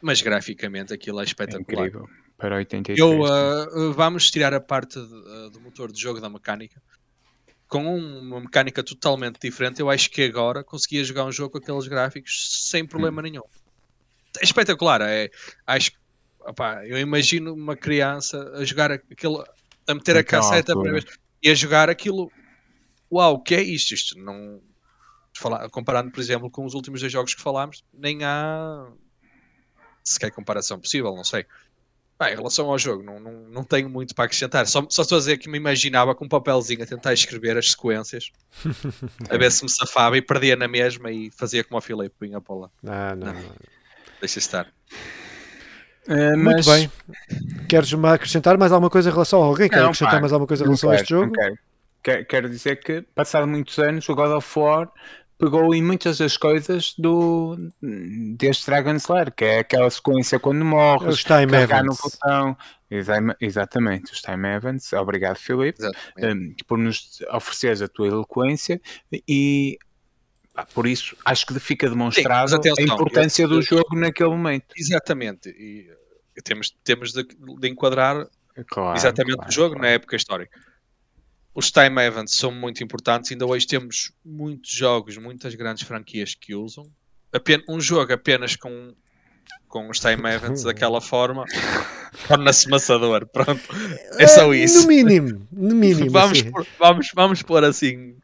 Mas graficamente aquilo é espetacular. É incrível. Para 83. Eu, uh, vamos tirar a parte de, uh, do motor de jogo da mecânica. Com uma mecânica totalmente diferente, eu acho que agora conseguia jogar um jogo com aqueles gráficos sem problema hum. nenhum. É espetacular. É, acho que Eu imagino uma criança a jogar aquilo, a meter a casseta vez, e a jogar aquilo. Uau, o que é isto? Isto não. Falar, comparando, por exemplo, com os últimos dois jogos que falámos, nem há sequer comparação possível, não sei. Em relação ao jogo, não, não, não tenho muito para acrescentar. Só, só estou a dizer que me imaginava com um papelzinho a tentar escrever as sequências, a ver se me safava e perdia na mesma e fazia como o Filipe, punha para lá. Ah, não, não. Deixa estar. Uh, mas... Muito bem. Queres acrescentar mais alguma coisa em relação a alguém? Quer acrescentar pá, mais alguma coisa em relação quero, a este jogo? Quero. quero. dizer que, passado muitos anos, o God of War pegou em muitas das coisas do deste Dragon Slayer, que é aquela sequência quando morres, os time events. no botão. Exatamente, os time events. Obrigado, Filipe, um, por nos ofereceres a tua eloquência e por isso acho que fica demonstrado Sim, atenção, a importância eu, do jogo naquele momento. Exatamente, e temos, temos de, de enquadrar claro, exatamente claro, o jogo claro. na época histórica. Os time events são muito importantes, ainda hoje temos muitos jogos, muitas grandes franquias que usam. Apenas, um jogo apenas com, com os time events daquela forma torna-se maçador. Pronto, é só é, isso. No mínimo, no mínimo. vamos, assim. por, vamos, vamos pôr assim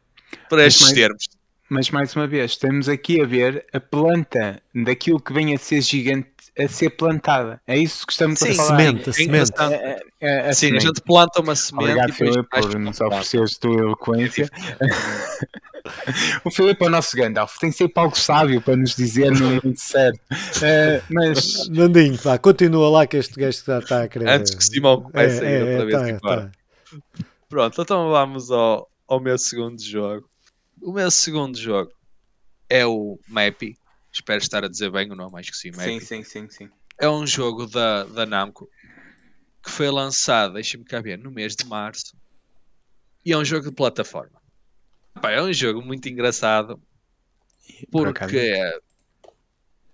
para estes termos. Mas mais uma vez, estamos aqui a ver a planta daquilo que vem a ser gigante a ser plantada. É isso que estamos Sim, a falar. Semente, a semente. É, é, é, a Sim, semente. a gente planta uma semente. Obrigado, Filipe, por nos ofereceres a tua eloquência. o Filipe é o nosso Gandalf, tem sempre algo sábio para nos dizer no momento certo. Uh, mas... Nandinho, pá, continua lá que este gajo está, está a querer. Antes que Simão comece é, a ir outra vez tá, embora. Tá. Pronto, então vamos ao, ao meu segundo jogo. O meu segundo jogo é o Mappy. Espero estar a dizer bem o nome, acho que sim. Sim, sim, sim, sim. É um jogo da, da Namco que foi lançado, deixa-me cá ver, no mês de março. E é um jogo de plataforma. Pá, é um jogo muito engraçado porque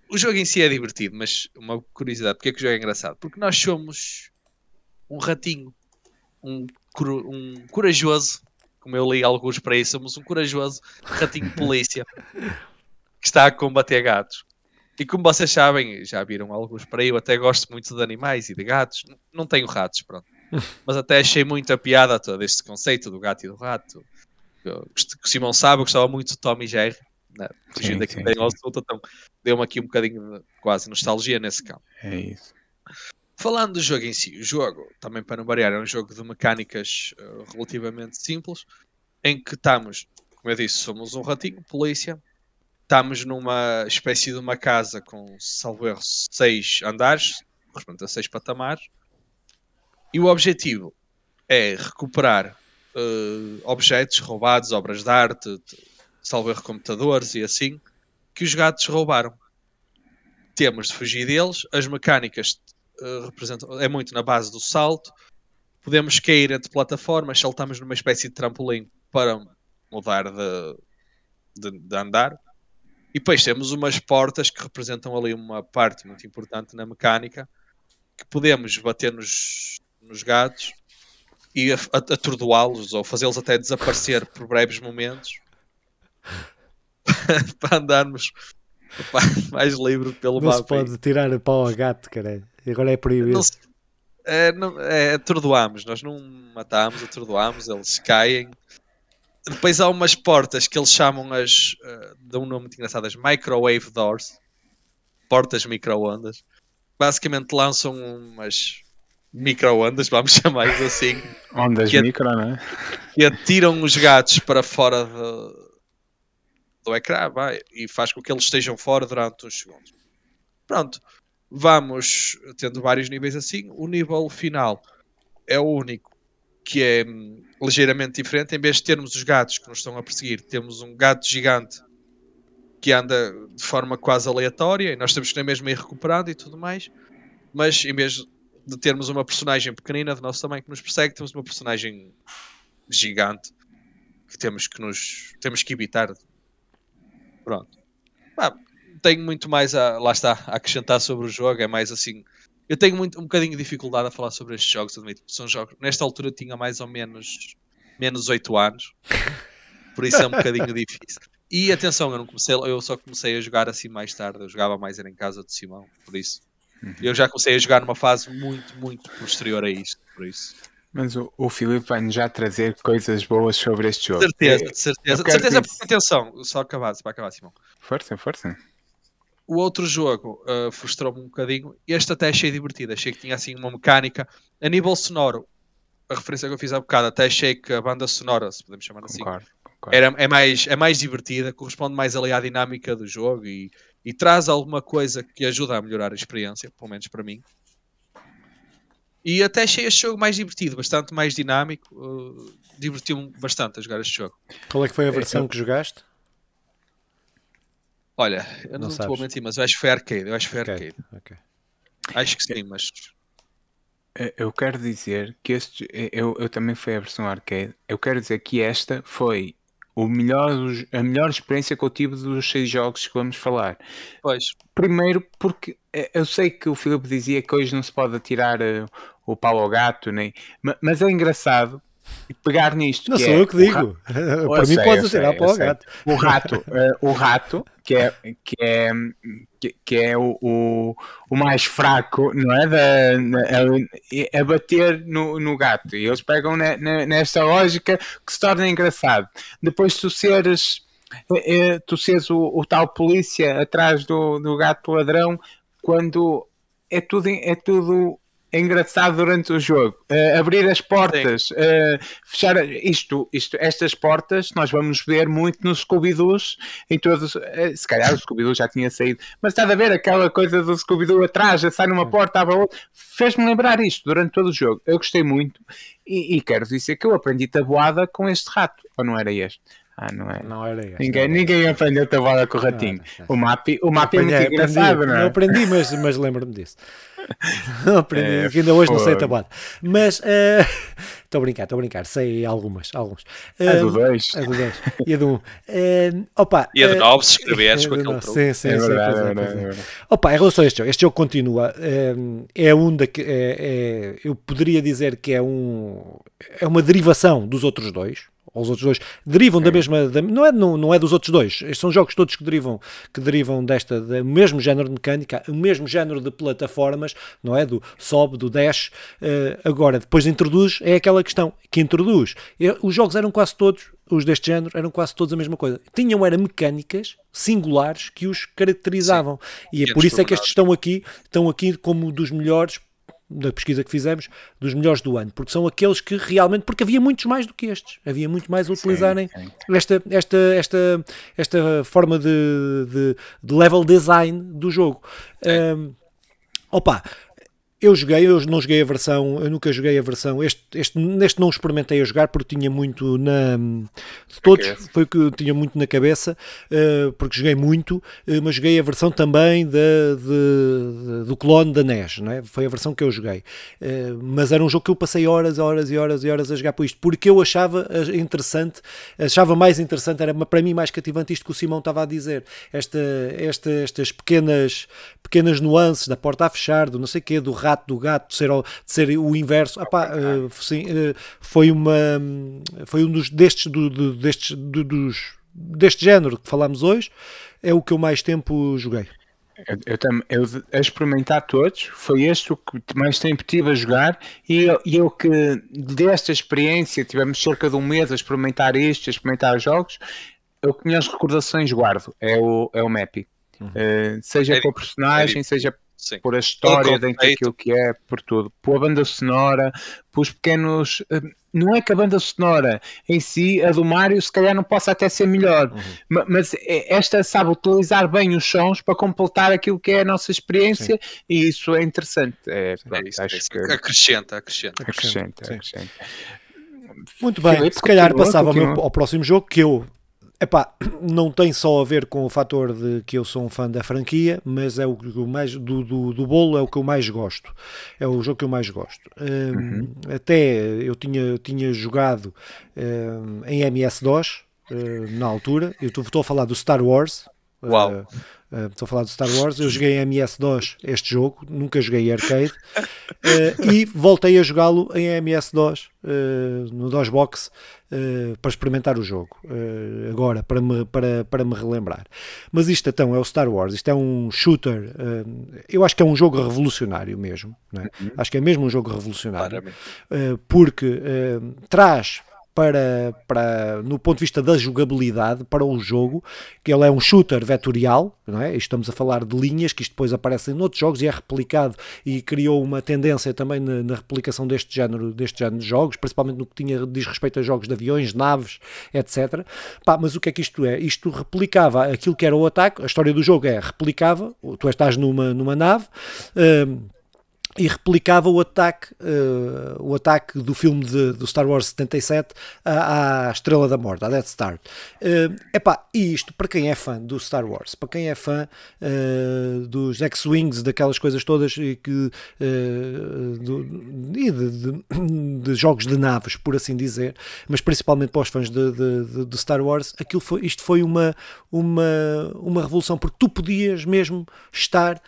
o jogo em si é divertido, mas uma curiosidade, porque é que o jogo é engraçado? Porque nós somos um ratinho, um, um corajoso como eu li alguns para isso, somos um corajoso ratinho de polícia que está a combater gatos. E como vocês sabem, já viram alguns para aí, eu até gosto muito de animais e de gatos. Não tenho ratos, pronto. Mas até achei muito a piada todo este conceito do gato e do rato. Eu, o Simão sabe, eu gostava muito do Tom e Jerry. Né? Fugindo aqui bem ao assunto, então deu-me aqui um bocadinho de quase nostalgia nesse campo. É isso. Falando do jogo em si, o jogo, também para não variar, é um jogo de mecânicas uh, relativamente simples, em que estamos, como eu disse, somos um ratinho, polícia, estamos numa espécie de uma casa com, salvo erro, seis andares, correspondente a seis patamares, e o objetivo é recuperar uh, objetos roubados, obras de arte, salvo erro, computadores e assim, que os gatos roubaram. Temos de fugir deles, as mecânicas uh, representam, é muito na base do salto, podemos cair entre plataformas, saltamos numa espécie de trampolim para mudar de, de, de andar, e depois temos umas portas que representam ali uma parte muito importante na mecânica que podemos bater nos, nos gatos e atordoá-los ou fazê-los até desaparecer por breves momentos para andarmos mais livre pelo não mapa. Não se pode tirar a pau a gato, caralho. Agora é proibido. Se, é, não, é, atordoamos, nós não matamos, atordoamos, eles caem depois há umas portas que eles chamam as. Uh, dão um nome muito engraçado, as Microwave Doors. Portas micro-ondas. Basicamente lançam umas micro-ondas, vamos chamar assim. Ondas que micro, não é? Que atiram os gatos para fora de, do ecrã vai, e faz com que eles estejam fora durante uns segundos. Pronto. Vamos tendo vários níveis assim. O nível final é o único que é hum, ligeiramente diferente. Em vez de termos os gatos que nos estão a perseguir, temos um gato gigante que anda de forma quase aleatória e nós temos que na mesma ir recuperando e tudo mais. Mas em vez de termos uma personagem pequenina de nosso tamanho que nos persegue, temos uma personagem gigante que temos que nos temos que evitar. Pronto. Ah, tenho muito mais a, lá está, a acrescentar sobre o jogo, é mais assim eu tenho muito, um bocadinho de dificuldade a falar sobre estes jogos, admito. São jogos, nesta altura tinha mais ou menos menos 8 anos, por isso é um bocadinho difícil. E atenção, eu não comecei, eu só comecei a jogar assim mais tarde, eu jogava mais era em casa do Simão, por isso. Uhum. Eu já comecei a jogar numa fase muito, muito posterior a isto, por isso. Mas o, o Filipe vai-nos já trazer coisas boas sobre este jogo. Certeza, certeza. Certeza, porque atenção, só acabar, para acabar, Simão. Força, força. O outro jogo uh, frustrou-me um bocadinho. Este até achei divertido. Achei que tinha assim uma mecânica. A nível sonoro, a referência que eu fiz há bocado, até achei que a banda sonora, se podemos chamar assim, concordo, concordo. Era, é, mais, é mais divertida, corresponde mais ali à dinâmica do jogo e, e traz alguma coisa que ajuda a melhorar a experiência, pelo menos para mim. E até achei este jogo mais divertido, bastante mais dinâmico. Uh, Divertiu-me bastante a jogar este jogo. Qual é que foi a versão é, que jogaste? Olha, eu não, não te vou mentir, mas eu acho que foi arcade. Eu acho que foi okay. arcade. Okay. Acho que sim, mas. Eu quero dizer que este. Eu, eu também fui a versão arcade. Eu quero dizer que esta foi o melhor, a melhor experiência que eu tive dos seis jogos que vamos falar. Pois. Primeiro, porque eh, eu sei que o Filipe dizia que hoje não se pode atirar o pau ao gato, nem... mas é engraçado pegar nisto. Não sou é eu que digo. Para mim, podes tirar para o gato. O rato, uh, o rato que é, que é, que, que é o, o, o, mais fraco, não é? Da, a, a bater no, no gato. E eles pegam ne, ne, nesta lógica que se torna engraçado. Depois, tu seres. Eh, eh, tu seres o, o tal polícia atrás do, do gato ladrão quando é tudo, é tudo engraçado durante o jogo. Uh, abrir as portas, uh, fechar isto, isto, estas portas, nós vamos ver muito nos Scooby-Doos, em todos, uh, se calhar o Scooby-Doo já tinha saído, mas está a ver aquela coisa do Scooby-Doo atrás, já sai numa porta, abre outra, fez-me lembrar isto durante todo o jogo. Eu gostei muito e, e quero dizer que eu aprendi tabuada com este rato, ou não era este? Ah, não é? Não era este. Ninguém, não ninguém aprendeu tabuada com o ratinho. Não, não, o mapa, o mapa é muito engraçado, aprendi, não é? Não aprendi, mas, mas lembro-me disso. Não aprendi, é, ainda hoje não sei tabuada. Mas estou uh, a brincar, estou a brincar, sei algumas, alguns. Uh, a do 2. A do 2 e a do 1. Um. Uh, opa, e a do 9, se escreveres com aquele Sim, sim, é verdade, sim, é, verdade, é, verdade. Opa, em relação a este jogo, este jogo continua. é um da que é, é, eu poderia dizer que é um é uma derivação dos outros dois os outros dois, derivam da mesma. Da, não, é, não, não é dos outros dois. Estes são jogos todos que derivam, que derivam desta, do mesmo género de mecânica, o mesmo género de plataformas, não é? Do sobe, do dash. Uh, agora, depois introduz, é aquela questão que introduz. Os jogos eram quase todos, os deste género, eram quase todos a mesma coisa. Tinham, era mecânicas singulares que os caracterizavam. Sim. E é por isso é que estes estão aqui, estão aqui como dos melhores da pesquisa que fizemos, dos melhores do ano, porque são aqueles que realmente, porque havia muitos mais do que estes, havia muito mais a utilizarem sim, sim. Esta, esta, esta, esta forma de, de, de level design do jogo. Um, opa, eu joguei, eu não joguei a versão, eu nunca joguei a versão, este, este, neste não experimentei a jogar porque tinha muito na. De todos, foi o que tinha muito na cabeça, uh, porque joguei muito, uh, mas joguei a versão também da, de, do clone da NES, não é? foi a versão que eu joguei. Uh, mas era um jogo que eu passei horas, horas e horas e horas a jogar por isto, porque eu achava interessante, achava mais interessante, era para mim mais cativante isto que o Simão estava a dizer, esta, esta, estas pequenas, pequenas nuances da porta a fechar, do não sei o quê, do rato rato do gato de ser, de ser o inverso. Uh, sim, uh, foi uma foi um dos destes, do, do, destes do, dos, deste género que falámos hoje, é o que eu mais tempo joguei. Eu, eu, eu, a experimentar todos, foi este o que mais tempo tive a jogar e eu, eu que desta experiência tivemos cerca de um mês a experimentar isto, a experimentar jogos, eu que minhas recordações guardo, é o, é o Mappy. Uhum. Uh, seja é, com a personagem, é, seja Sim. por a história dentro daquilo que é, por tudo, por a banda sonora, por os pequenos. Eh, não é que a banda sonora em si, a do Mario, se calhar não possa até ser melhor, uhum. mas é, esta sabe utilizar bem os sons para completar aquilo que é a nossa experiência Sim. e isso é interessante. É, pronto, é isso, acho é que... Acrescenta, acrescenta. Acrescenta, acrescenta. Muito bem, Filipe, se calhar passava ao próximo jogo que eu Epá, não tem só a ver com o fator de que eu sou um fã da franquia, mas é o que eu mais do, do, do bolo é o que eu mais gosto. É o jogo que eu mais gosto. Um, uhum. Até eu tinha, tinha jogado um, em MS-DOS uh, na altura. Eu estou a falar do Star Wars. Uau! Uh, estou a falar do Star Wars. Eu joguei em MS-DOS este jogo, nunca joguei arcade. Uh, e voltei a jogá-lo em MS-DOS, uh, no DOSBox, para experimentar o jogo. agora, para me, para, para me relembrar. Mas isto então é o Star Wars. Isto é um shooter. eu acho que é um jogo revolucionário mesmo. É? Uhum. Acho que é mesmo um jogo revolucionário. porque traz para, para, no ponto de vista da jogabilidade para o jogo, que ele é um shooter vetorial, não é? Estamos a falar de linhas que isto depois aparecem noutros jogos e é replicado e criou uma tendência também na, na replicação deste género, deste género de jogos, principalmente no que tinha, diz respeito a jogos de aviões, naves, etc. Pá, mas o que é que isto é? Isto replicava aquilo que era o ataque, a história do jogo é replicava, tu estás numa, numa nave. Hum, e replicava o ataque, uh, o ataque do filme de, do Star Wars 77 à, à Estrela da Morte, à Death Star. Uh, epá, e isto para quem é fã do Star Wars, para quem é fã uh, dos X-Wings, daquelas coisas todas que, uh, do, de, de, de, jogos de naves, por assim dizer, mas principalmente para os fãs de, de, de Star Wars, aquilo foi, isto foi uma, uma, uma revolução, porque tu podias mesmo estar,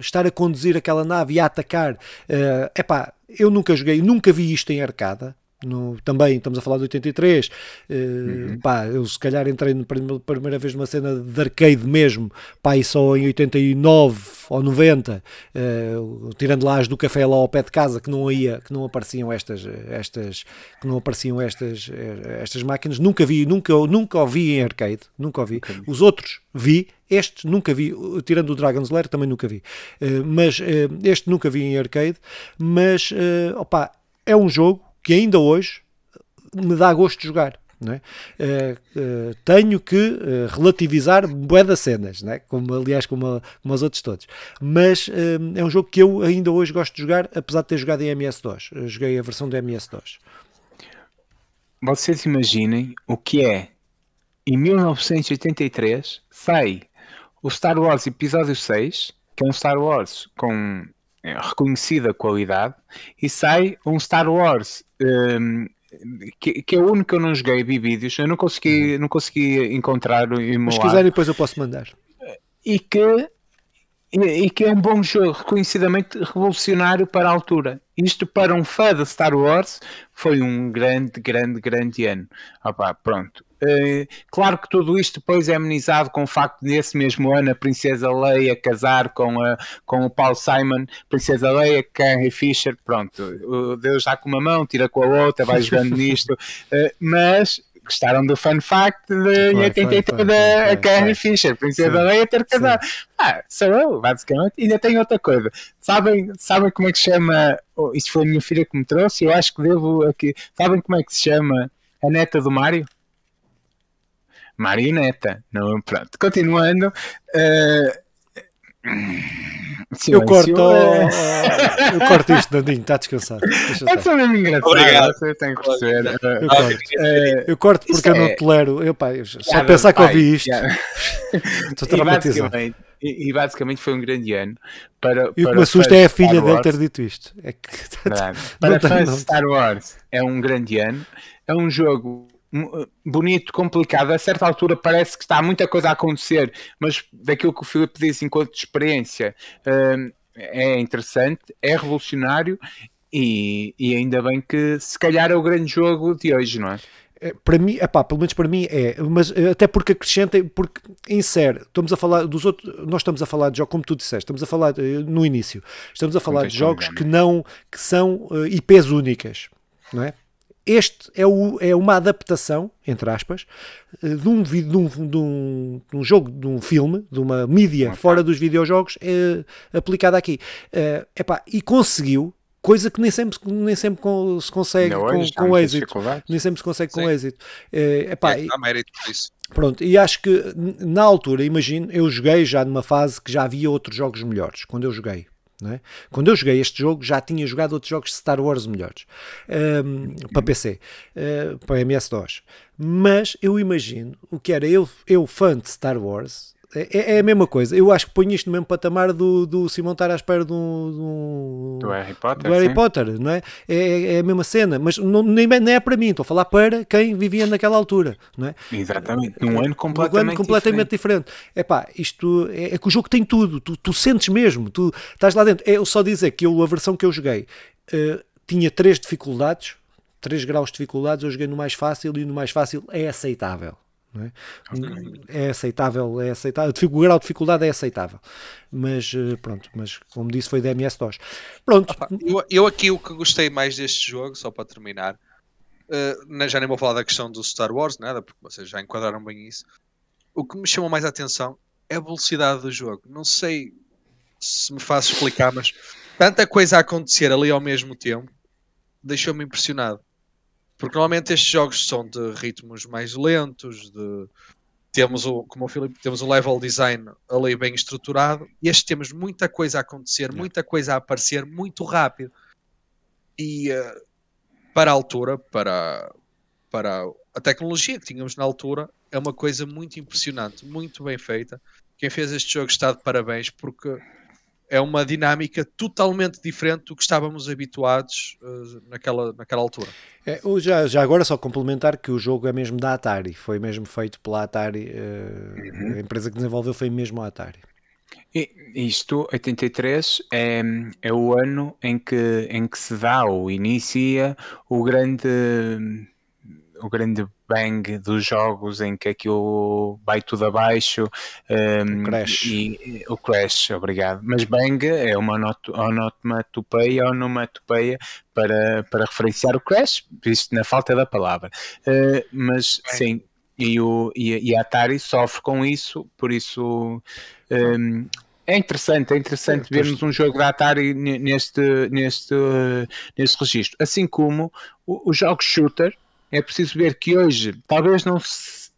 estar a conduzir aquela nave e a atacar. Uh, epá, eu nunca joguei, nunca vi isto em arcada. No, também estamos a falar de 83. Uh, uhum. pá, eu se calhar entrei pela primeira vez numa cena de arcade mesmo, pá, e só em 89 ou 90, uh, eh, tirando lá as do café lá ao pé de casa, que não ia, que não apareciam estas, estas, que não apareciam estas, estas máquinas. Nunca vi, nunca, nunca ouvi em arcade, nunca ouvi. Os outros vi, este nunca vi, tirando o Dragon's Lair também nunca vi, uh, mas este nunca vi em arcade, mas uh, opa, é um jogo que ainda hoje me dá gosto de jogar. É? Uh, uh, tenho que uh, relativizar bué das cenas, é? como, aliás, como, a, como os outros todos. Mas é um jogo que eu ainda hoje gosto de jogar, apesar de ter jogado em MS-DOS. joguei a versão do MS-DOS. Vocês imaginem o que é em 1983 sai o Star Wars Episódio 6, que é um Star Wars com reconhecida qualidade, e sai um Star Wars um, que, que, é o único que eu não joguei, vi vídeos, eu não consegui, não consegui encontrar o Mas se quiser depois eu posso mandar. E que e, e, que é um bom jogo, reconhecidamente revolucionário para a altura. Isto para um fã de Star Wars foi um grande, grande, grande ano. Opa, pronto. Uh, claro que tudo isto depois é amenizado com o facto de nesse mesmo ano a Princesa Leia casar com, a, com o Paul Simon, Princesa Leia, Carrie Fisher, pronto, Deus dá com uma mão, tira com a outra, vai jogando nisto, uh, mas gostaram do fun fact de 83 da Carrie Fisher, Princesa Leia ter casado. Ah, sou eu, basicamente. E ainda tem outra coisa. Sabem, sabem como é que se chama? Oh, isto foi a minha filha que me trouxe. Eu acho que devo aqui. Sabem como é que se chama a neta do Mário? Marioneta. Não, pronto. Continuando. Uh, eu corto, eu corto isto, Dandinho, está descansado. É só mesmo engraçado. Obrigado. Você tem que perceber. Eu corto, uh, eu corto porque eu não é... tolero. Eu, pá, só yeah, pensar que ouvi isto. Yeah. Estou traumatizado. E, e, basicamente foi um grande ano para. E o que me assusta é a filha dele ter dito isto. É que, para fãs de Star Wars é um grande ano. É um jogo bonito, complicado. A certa altura parece que está muita coisa a acontecer, mas daquilo que o Filipe disse enquanto experiência hum, é interessante, é revolucionário e, e, ainda bem que se calhar é o grande jogo de hoje, não é? é para mim, epá, pelo menos para mim é, mas eh, até porque acrescenta, porque insere, estamos a falar dos outros, nós estamos a falar de jogos, como tu disseste, estamos a falar eh, no início, estamos a falar de jogos que não, que são uh, IPs únicas, não é? Este é, o, é uma adaptação, entre aspas, eh, de um, de, um, de, um, de um jogo, de um filme, de uma mídia okay. fora dos videojogos é, aplicada aqui. É, epá, e conseguiu, coisa que nem sempre, nem sempre se consegue com, hoje, com êxito. Nem sempre se consegue Sim. com êxito. É, epá, é, há mérito. Pronto, e acho que na altura, imagino, eu joguei já numa fase que já havia outros jogos melhores, quando eu joguei. É? Quando eu joguei este jogo, já tinha jogado outros jogos de Star Wars melhores um, para PC, uh, para MS-DOS. Mas eu imagino o que era eu, eu fã de Star Wars, é, é, a mesma coisa. Eu acho que ponho isto no mesmo patamar do, do Simão estar à espera do, do, do Harry Potter. Do Harry Potter, não é? é? É, a mesma cena, mas não, nem, nem é para mim, estou a falar para quem vivia naquela altura, não é? Exatamente, num ano completamente, um ano completamente diferente. É pá, isto é, é, que o jogo tem tudo, tu, tu sentes mesmo, tu estás lá dentro. É eu só dizer que eu, a versão que eu joguei uh, tinha três dificuldades, três graus de dificuldades, eu joguei no mais fácil e no mais fácil é aceitável. É? é? aceitável, é aceitável. O grau de dificuldade é aceitável, mas eh, pronto, mas como disse, foi DMS-DOS. Pronto. Opa, eu, eu, aqui o que gostei mais deste jogo, só para terminar, uh, já nem vou falar da questão do Star Wars, nada, porque vocês já enquadraram bem isso. O que me chamou mais a atenção é a velocidade do jogo. Não sei se me faço explicar, mas tanta coisa a acontecer ali ao mesmo tempo deixou-me impressionado. Porque normalmente estes jogos são de ritmos mais lentos, de temos o, como o Filipe, temos o level design ali bem estruturado, e este temos muita coisa a acontecer, muita coisa a aparecer muito rápido. E uh, para a altura, para, para a tecnologia que tínhamos na altura, é uma coisa muito impressionante, muito bem feita. Quem fez este jogo está de parabéns porque é uma dinâmica totalmente diferente do que estávamos habituados uh, naquela, naquela altura. É, já, já agora só complementar que o jogo é mesmo da Atari, foi mesmo feito pela Atari, uh, uhum. a empresa que desenvolveu foi mesmo a Atari. E isto, 83, é, é o ano em que, em que se dá ou inicia o grande o grande bang dos jogos em que aquilo vai tudo abaixo um, o crash. e, o crash, obrigado. Mas bang é uma onomatopeia onomatopeia para, para referenciar o crash visto na falta da palavra. Uh, mas sim e, o, e, e, a Atari sofre com isso por isso um, é interessante, é interessante é, vermos um jogo da Atari neste, neste, neste registro. Assim como os jogos shooter, é preciso ver que hoje talvez não,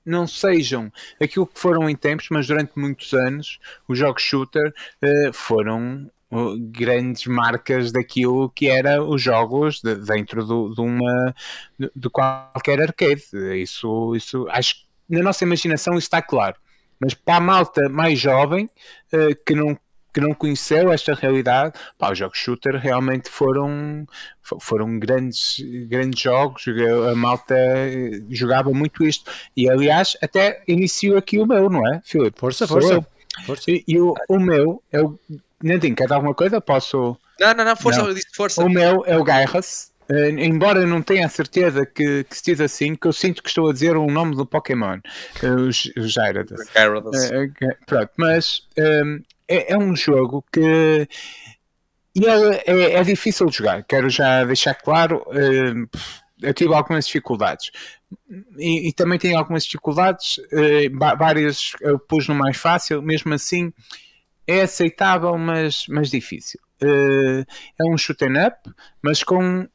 não sejam aquilo que foram em tempos, mas durante muitos anos os jogos shooter uh, foram uh, grandes marcas daquilo que era os jogos de, dentro do, de uma de, de, qualquer arcade. Isso, isso acho que na nossa imaginação isso está claro. Mas para a malta mais jovem uh, que não que não conheceu esta realidade, pá, os jogos shooter realmente foram, foram grandes, grandes jogos, a malta jogava muito isto, e aliás até iniciou aqui o meu, não é, Filipe? Força, força. E, e o, o meu é o. Nadinho, quer dar alguma coisa? Posso. Não, não, não, força, Não. eu disse força. O meu é o Gairas. Eh, embora eu não tenha a certeza que, que se diz assim, que eu sinto que estou a dizer o nome do Pokémon, eh, os, os Gyarados. Eh, eh, pronto, mas ehm, é, é um jogo que e ele é, é difícil de jogar, quero já deixar claro. ehm, eu tive algumas dificuldades e, e também tenho algumas dificuldades, eh, várias eu pus no mais fácil, mesmo assim é aceitável, mas, mas difícil. Eh, é um shoot 'em up, mas com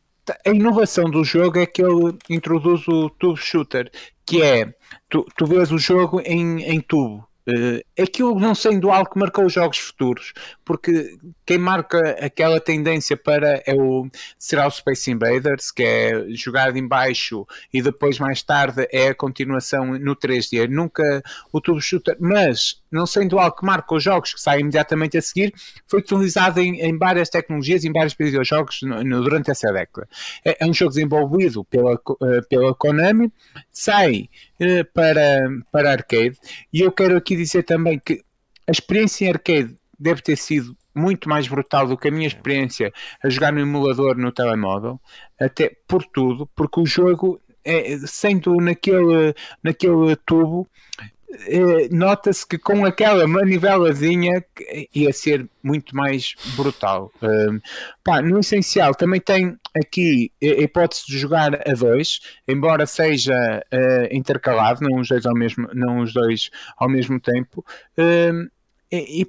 a inovação do jogo é que ele introduz o tube shooter, que é tu, tu vês o jogo em, em tubo. Eh, aquilo não sendo algo que marcou os jogos futuros, porque quem marca aquela tendência para é o, será o Space Invaders, que é jogado em baixo e depois mais tarde é a continuação no 3D. Nunca o tube shooter, mas não sendo algo que marca os jogos que saem imediatamente a seguir, foi utilizado em, em várias tecnologias, em vários videojogos no- no- durante essa década. É, é um jogo desenvolvido pela, eh, pela Konami, sai eh, para, para arcade, e eu quero aqui dizer também que a experiência em arcade deve ter sido muito mais brutal do que a minha experiência a jogar no emulador no telemóvel, até por tudo, porque o jogo, é, sendo naquele, naquele tubo, nota-se que com aquela manivelazinha ia ser muito mais brutal. Um, pá, no essencial, também tem aqui a hipótese de jogar a dois, embora seja eh, intercalado, não os dois ao mesmo, não os dois ao mesmo tempo. Um, e, e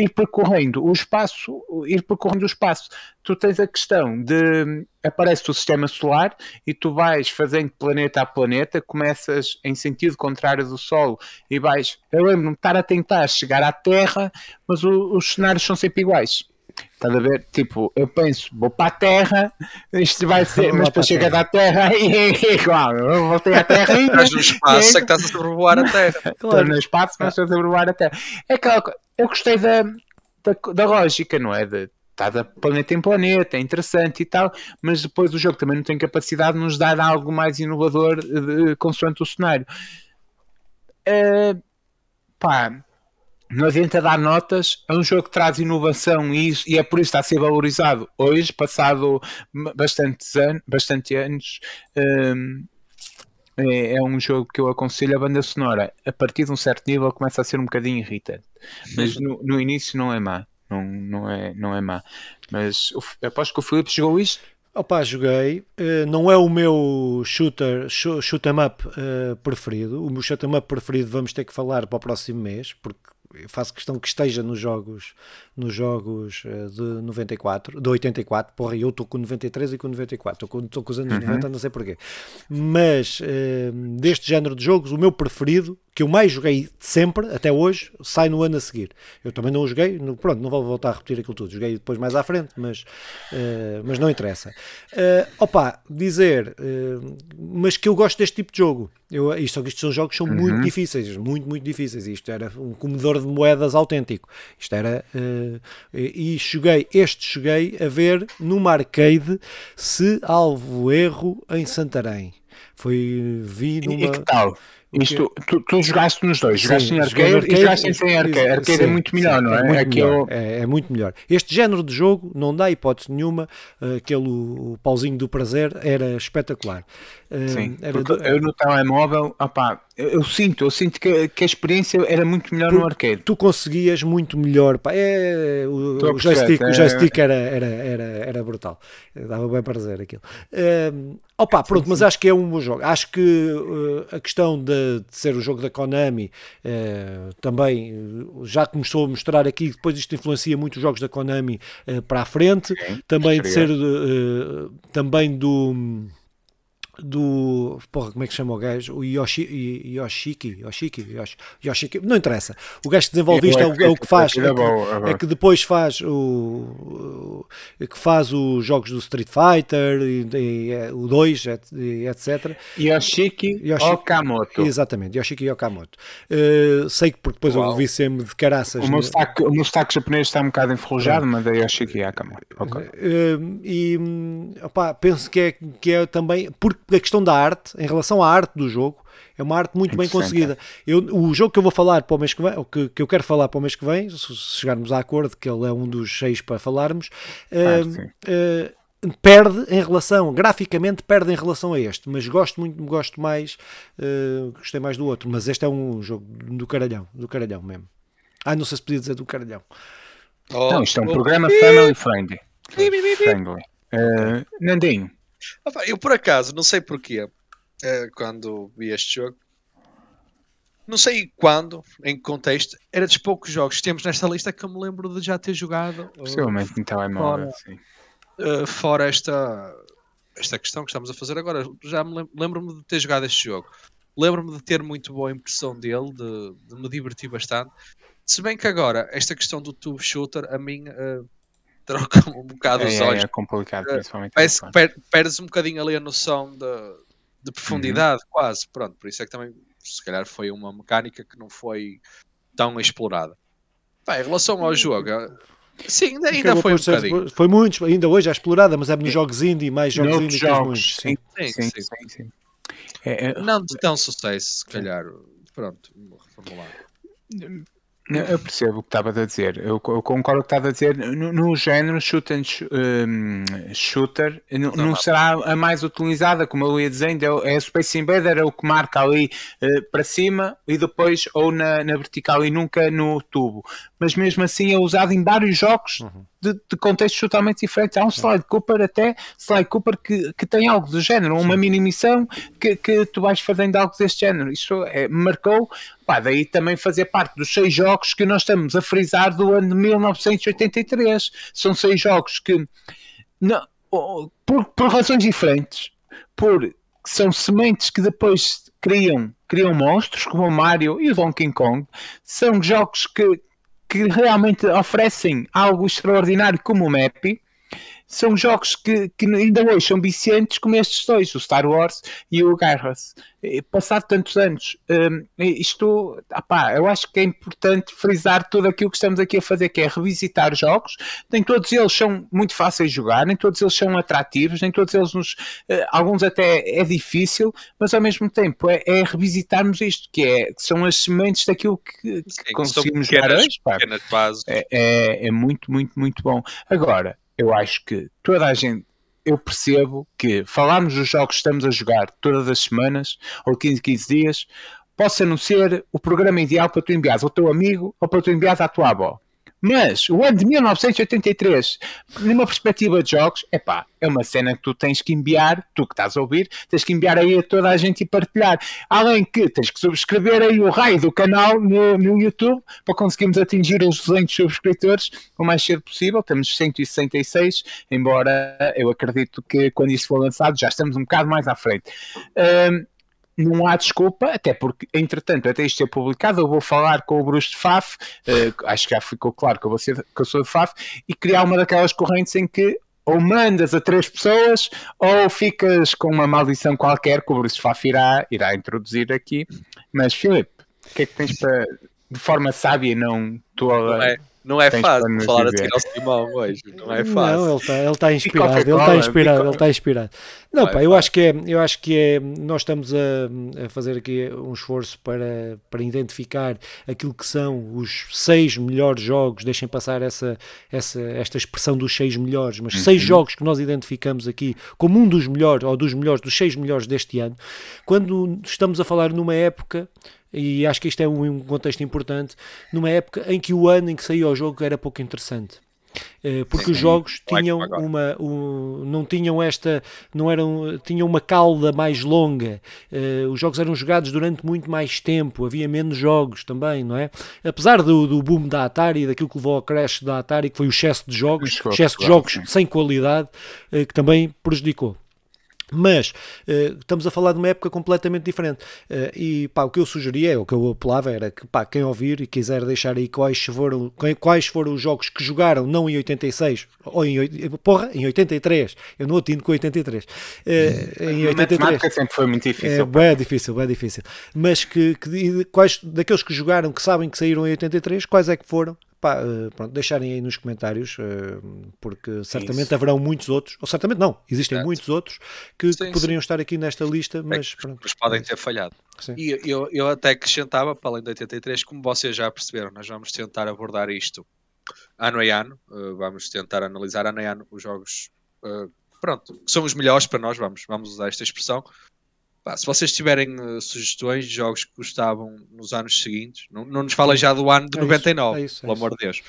ir percorrendo o espaço, ir percorrendo o espaço. Tu tens a questão de aparece o sistema solar e tu vais fazendo planeta a planeta, começas em sentido contrário do Sol e vais. Eu lembro-me de estar a tentar chegar à Terra, mas o- os cenários são sempre iguais. Estás a ver? Tipo, eu penso, vou para a Terra, isto vai ser, Vou mas para depois a chega à Terra e é igual. Eu voltei à Terra e. Estás no espaço, é que estás a sobrevoar a Terra. Estou no espaço, mas estou a sobrevoar a Terra. É aquela co- Eu gostei da, da, da lógica, não é? De estar de planeta em planeta, é interessante e tal, mas depois o jogo também não tem capacidade de nos dar algo mais inovador de, consoante o cenário. Eh, pá, não adianta dar notas, é um jogo que traz inovação e, e é por isso que está a ser valorizado hoje, passado bastantes anos, bastante anos. hum, é, é um jogo que eu aconselho a banda sonora. A partir de um certo nível começa a ser um bocadinho irritante, mas no, no início não é má. Não, não, é, não é má. Mas aposto que o Filipe jogou isto. Opa, joguei. Eh, não é o meu shooter, sho- shoot 'em up eh, preferido. O meu shoot 'em up preferido vamos ter que falar para o próximo mês, porque eu faço questão que esteja nos jogos, nos jogos eh, de 94, de 84. Porra, eu estou com 93 e com 94. Estou com, os anos 90, não sei porquê. Mas eh, deste género de jogos, o meu preferido, que eu mais joguei sempre, até hoje, sai no ano a seguir. Eu também não o joguei, no- pronto, não vou voltar a repetir aquilo tudo. Joguei depois mais à frente, mas, eh, mas não interessa. Eh, opa, dizer, eh, mas que eu gosto deste tipo de jogo. Eu, isto, estes são jogos que são muito difíceis, muito, muito difíceis. Isto era um comedor de moedas autêntico. Isto era. eh, e cheguei, este cheguei a ver numa arcade, se alvo erro, em Santarém. Foi, vi numa. e que tal? Isto, tu, tu jogaste nos dois, jogaste Sim, em arcade, no e jogaste em sem arcade. Sim, Arcade é muito melhor, sim, não é? É muito, melhor, é, é muito melhor. Este género de jogo não dá hipótese nenhuma. eh, Aquele o pauzinho do prazer era espetacular. Eh, Sim, era do- eu no telemóvel, opá, eu, eu sinto, eu sinto que, que a experiência era muito melhor no arcade. tu conseguias muito melhor. Pá, é, o, o joystick, perceber, o é- joystick era, era, era, era brutal. Dava bem para dizer aquilo. Um, opa, pronto, mas acho que é um bom jogo. Acho que eh, a questão de, de ser o jogo da Konami eh, também eh, já começou a mostrar aqui. Depois isto influencia muito os jogos da Konami eh, para a frente. também de ser também do do. Porra, como é que chama o gajo? O Yoshi, Yoshiki, Yoshiki, Yoshi, Yoshiki, não interessa. O gajo que desenvolve isto é o, é o que faz, é É é que, bom. é que depois faz o, que faz os jogos do Street Fighter, e, e, é, o 2, et- e etc. Yoshiki Yoshi- Okamoto. Exatamente, Yoshiki Okamoto. Uh, sei que porque depois eu Uau. vi sempre de caraças. O meu, né? sotaque, o meu sotaque japonês está um bocado enferrujado, mas é Yoshiki Okamoto. Ok. Uh, e hum, opá, penso que é, que é também porque a questão da arte, em relação à arte do jogo, é uma arte muito bem conseguida. Eu, o jogo que eu vou falar para o mês que vem, que, que eu quero falar para o mês que vem, se chegarmos a acordo que ele é um dos seis para falarmos, uh, uh, perde em relação, graficamente perde em relação a este, mas gosto muito, gosto mais, uh, gostei mais do outro, mas este é um jogo do caralhão, do caralhão mesmo. Ah, não sei se podia dizer do caralhão. Oh, não, isto é um oh, programa oh, family friendly. friendly. Nandinho. Eu por acaso, não sei porquê, eh, quando vi este jogo. Não sei quando, em que contexto, era dos poucos jogos que temos nesta lista que eu me lembro de já ter jogado. Possivelmente em telemóvel, sim. Uh, fora esta, esta questão que estamos a fazer agora, já me lembro-me de ter jogado este jogo. Lembro-me de ter muito boa impressão dele, de, de, me divertir bastante. Se bem que agora, esta questão do tube shooter, a mim uh, troca um bocado é, os olhos. É, é complicado, principalmente. Parece que per, perdes um bocadinho ali a noção de de profundidade, uhum. quase. Pronto, por isso é que também, se calhar, foi uma mecânica que não foi tão explorada. Pá, em relação ao jogo, sim, ainda, ainda foi um bocadinho. Foi muito, ainda hoje é explorada, mas é nos jogos indie, mais jogos indie jogos, sim. Sim, sim, sim. sim, sim. É, é, não de tão sucesso, se calhar. Pronto, reformular. Eu percebo o que estava a dizer. Eu, eu concordo com o que estava a dizer. No, no género shoot and sh um, shooter, não, não, será a mais utilizada, como eu ia dizendo. É, é Space Invader, é o que marca ali uh, para cima e depois ou na, na, vertical e nunca no tubo. Mas mesmo assim é usado em vários jogos uhum. de, de, contextos totalmente diferentes. Há um Slide Cooper, até Slide Cooper, que, que tem algo do género, uma mini missão que, que tu vais fazendo algo deste género. Isso é, marcou Pá, daí também fazer parte dos seis jogos que nós estamos a frisar do ano de 1983. São seis jogos que, não, por, por razões diferentes, por são sementes que depois criam, criam monstros, como o Mario e o Donkey Kong, são jogos que, que realmente oferecem algo extraordinário como o Mappy, são jogos que, que, ainda hoje são viciantes como estes dois, o Star Wars e o Garras. Passado tantos anos, um, isto, opá, eu acho que é importante frisar tudo aquilo que estamos aqui a fazer, que é revisitar jogos. Nem todos eles são muito fáceis de jogar, nem todos eles são atrativos, nem todos eles nos. Uh, alguns até é difícil, mas ao mesmo tempo é, é revisitarmos isto, que, é, que são as sementes daquilo que, que Sim, conseguimos jogar hoje. É, é, é muito, muito, muito bom. Agora, eu acho que toda a gente, eu percebo que falarmos dos jogos que estamos a jogar todas as semanas ou 15, 15 dias possa não ser o programa ideal para tu enviares ao teu amigo ou para tu enviares à tua avó. Mas o ano de 1983, numa perspectiva de jogos, epá, é uma cena que tu tens que enviar, tu que estás a ouvir, tens que enviar aí a toda a gente e partilhar. Além que tens que subscrever aí o raio do canal no, no YouTube para conseguirmos atingir os 200 subscritores o mais cedo possível. Temos 166, embora eu acredito que quando isso for lançado já estamos um bocado mais à frente. Um, não há desculpa, até porque, entretanto, até isto ser publicado, eu vou falar com o Bruce de Faf, uh, acho que já ficou claro que eu, vou ser, que eu sou de Faf, e criar uma daquelas correntes em que ou mandas a três pessoas ou ficas com uma maldição qualquer que o Bruce Faf irá, irá introduzir aqui. Mas, Filipe, o que é que tens para, de forma sábia, não toda. Não é, não é fácil falar a seguir ao Simão hoje, não é fácil. Não, ele está ele tá inspirado, ele está inspirado, ele está inspirado. Não, pá, eu acho que é, eu acho que é, nós estamos a, a, fazer aqui um esforço para, para identificar aquilo que são os seis melhores jogos, deixem passar essa, essa, esta expressão dos seis melhores, mas uhum. seis jogos que nós identificamos aqui como um dos melhores, ou dos melhores, dos seis melhores deste ano, quando estamos a falar numa época e acho que isto é um, contexto importante, numa época em que o ano em que saiu o jogo era pouco interessante. Eh, porque sim, os jogos tinham uma um, não tinham esta não eram tinham uma cauda mais longa. Uh, os jogos eram jogados durante muito mais tempo havia menos jogos também não é? Apesar do, do boom da Atari daquilo que levou ao crash da Atari que foi o excesso de jogos excesso de jogos sem qualidade uh, que também prejudicou mas uh, estamos a falar de uma época completamente diferente. Uh, e pá, o que eu sugeria, o que eu apelava era que pá, quem ouvir e quiser deixar aí quais foram, quais foram os jogos que jogaram, não em 86, ou em, porra, em 83. Eu não atino com 83. Uh, eh, em 83. A sempre foi muito difícil. É bem difícil, bem difícil. Mas que, que, quais daqueles que jogaram, que sabem que saíram em 83, quais é que foram pá, uh, pronto, deixarem aí nos comentários, uh, porque certamente Isso. haverão muitos outros, ou certamente não, existem certo. muitos outros que, sim, que poderiam sim. estar aqui nesta lista, é mas, é mas podem ter falhado. Sim. E eu, eu até acrescentava, para além de 83, como vocês já perceberam, nós vamos tentar abordar isto ano a ano, uh, vamos tentar analisar ano a ano os jogos pronto, que são os melhores para nós, vamos, vamos usar esta expressão, Pá, se vocês tiverem uh, sugestões de jogos que gostavam nos anos seguintes, não, não nos falem já do ano de é 99, isso, é isso, pelo é amor de Deus.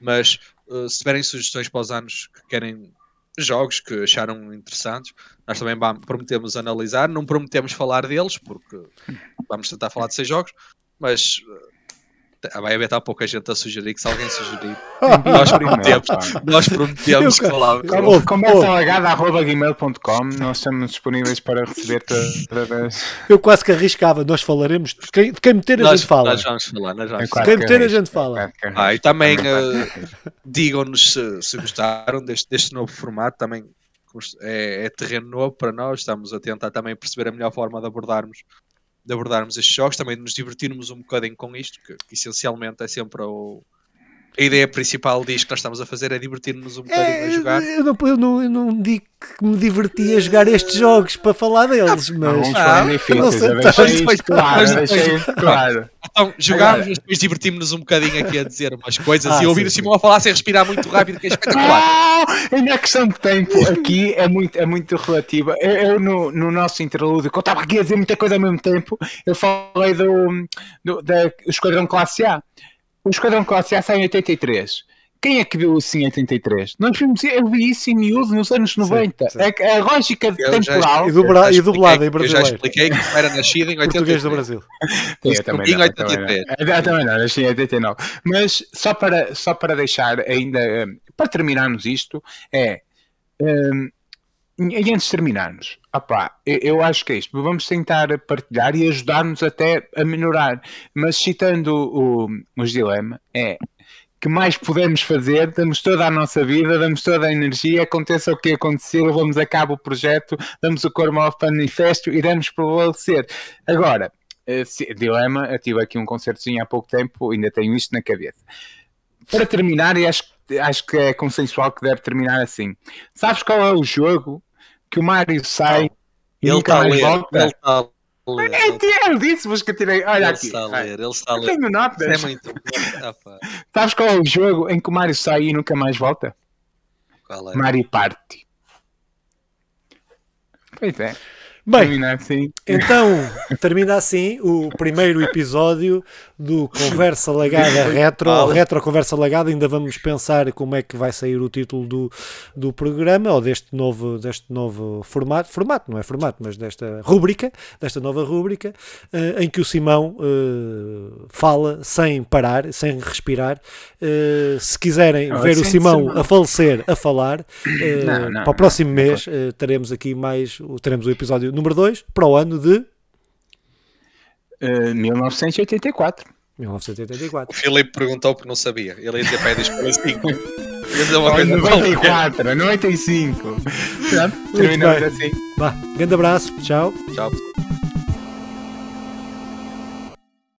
Mas uh, se tiverem sugestões para os anos que querem jogos que acharam interessantes, nós também vamos, prometemos analisar, não prometemos falar deles, porque vamos tentar falar de seis jogos, mas uh, Vai haver tão pouca gente a sugerir que se alguém sugerir, nós prometemos, nós prometemos que falávamos. Conversa alagada arroba gmail.com, nós estamos disponíveis para receber todas Eu quase que arriscava, nós falaremos de quem, de quem meter a nós, gente fala. Nós vamos falar, nós vamos falar. Quem meter a gente fala. Ah, e também uh, digam-nos se, se, gostaram deste, deste novo formato, também é, é terreno novo para nós, estamos a tentar também perceber a melhor forma de abordarmos de abordarmos estes jogos, também de nos divertirmos um bocadinho com isto, que, que essencialmente é sempre o, a ideia principal diz que nós estamos a fazer é divertir-nos um bocadinho é, a jogar. Eu não, eu, não, eu não digo que me divertia a jogar estes jogos para falar deles, mas. Ah, não, difíceis, não sei, claro, claro. Então, jogámos e depois divertimos-nos um bocadinho aqui a dizer umas coisas ah, e ouvir o Simão a falar sem respirar muito rápido, que é espetacular. Ah, a questão de tempo aqui é muito, é muito relativa. Eu, eu no, no nosso interlúdio, que eu estava aqui a dizer muita coisa ao mesmo tempo, eu falei do, do, do Esquadrão Classe A o Esquadrão Classe A sai em 83. Quem é que viu isso em 83? Nós vimos, eu vi isso em miúdo nos anos 90. Sim, sim. A, a lógica eu temporal. Já, e, dubla, e dublada em brasileiro. Eu já expliquei que era nascido em 83. Português do Brasil. Sim, eu também não, 83. Eu também não, nasci em 89. Mas só para, só para deixar ainda, eh, para terminarmos isto, é. Um, e antes de terminarmos, eu, eu, acho que é isto. Vamos tentar partilhar e ajudar-nos até a melhorar. Mas citando o, os dilema, é que mais podemos fazer, damos toda a nossa vida, damos toda a energia, aconteça o que acontecer, levamos a cabo o projeto, damos o corpo ao manifesto e damos prevalecer. Agora, dilema, eu tive aqui um concertozinho há pouco tempo, ainda tenho isto na cabeça. Para terminar, e acho, acho que é consensual que deve terminar assim. Sabes qual é o jogo que o Mário sai e ele está a ler, volta. Ele está a ler. É, eu disse, mas que eu tirei. Olha ele aqui. Está a ler, ele está a ler. Tenho notas. É muito ah, Sabes qual é o jogo em que o Mário sai e nunca mais volta? Qual é? Mario Party. Pois é. Bem, termina assim. então termina assim o primeiro episódio do Conversa Lagada Retro. Retro Conversa Lagada, ainda vamos pensar como é que vai sair o título do, do programa ou deste novo, deste novo formato. Formato, não é formato, mas desta rúbrica, desta nova rúbrica, uh, em que o Simão uh, fala sem parar, sem respirar. Uh, se quiserem não, ver o Simão a falecer a falar, não, não, para o próximo mês teremos aqui mais, teremos o episódio número 2 para o ano de uh, 1984. 1984. O Filipe perguntou porque não sabia. Ele ia dizer para 5. Ia 94, 95. Pronto, terminamos assim. Vá, grande abraço. Tchau. Tchau.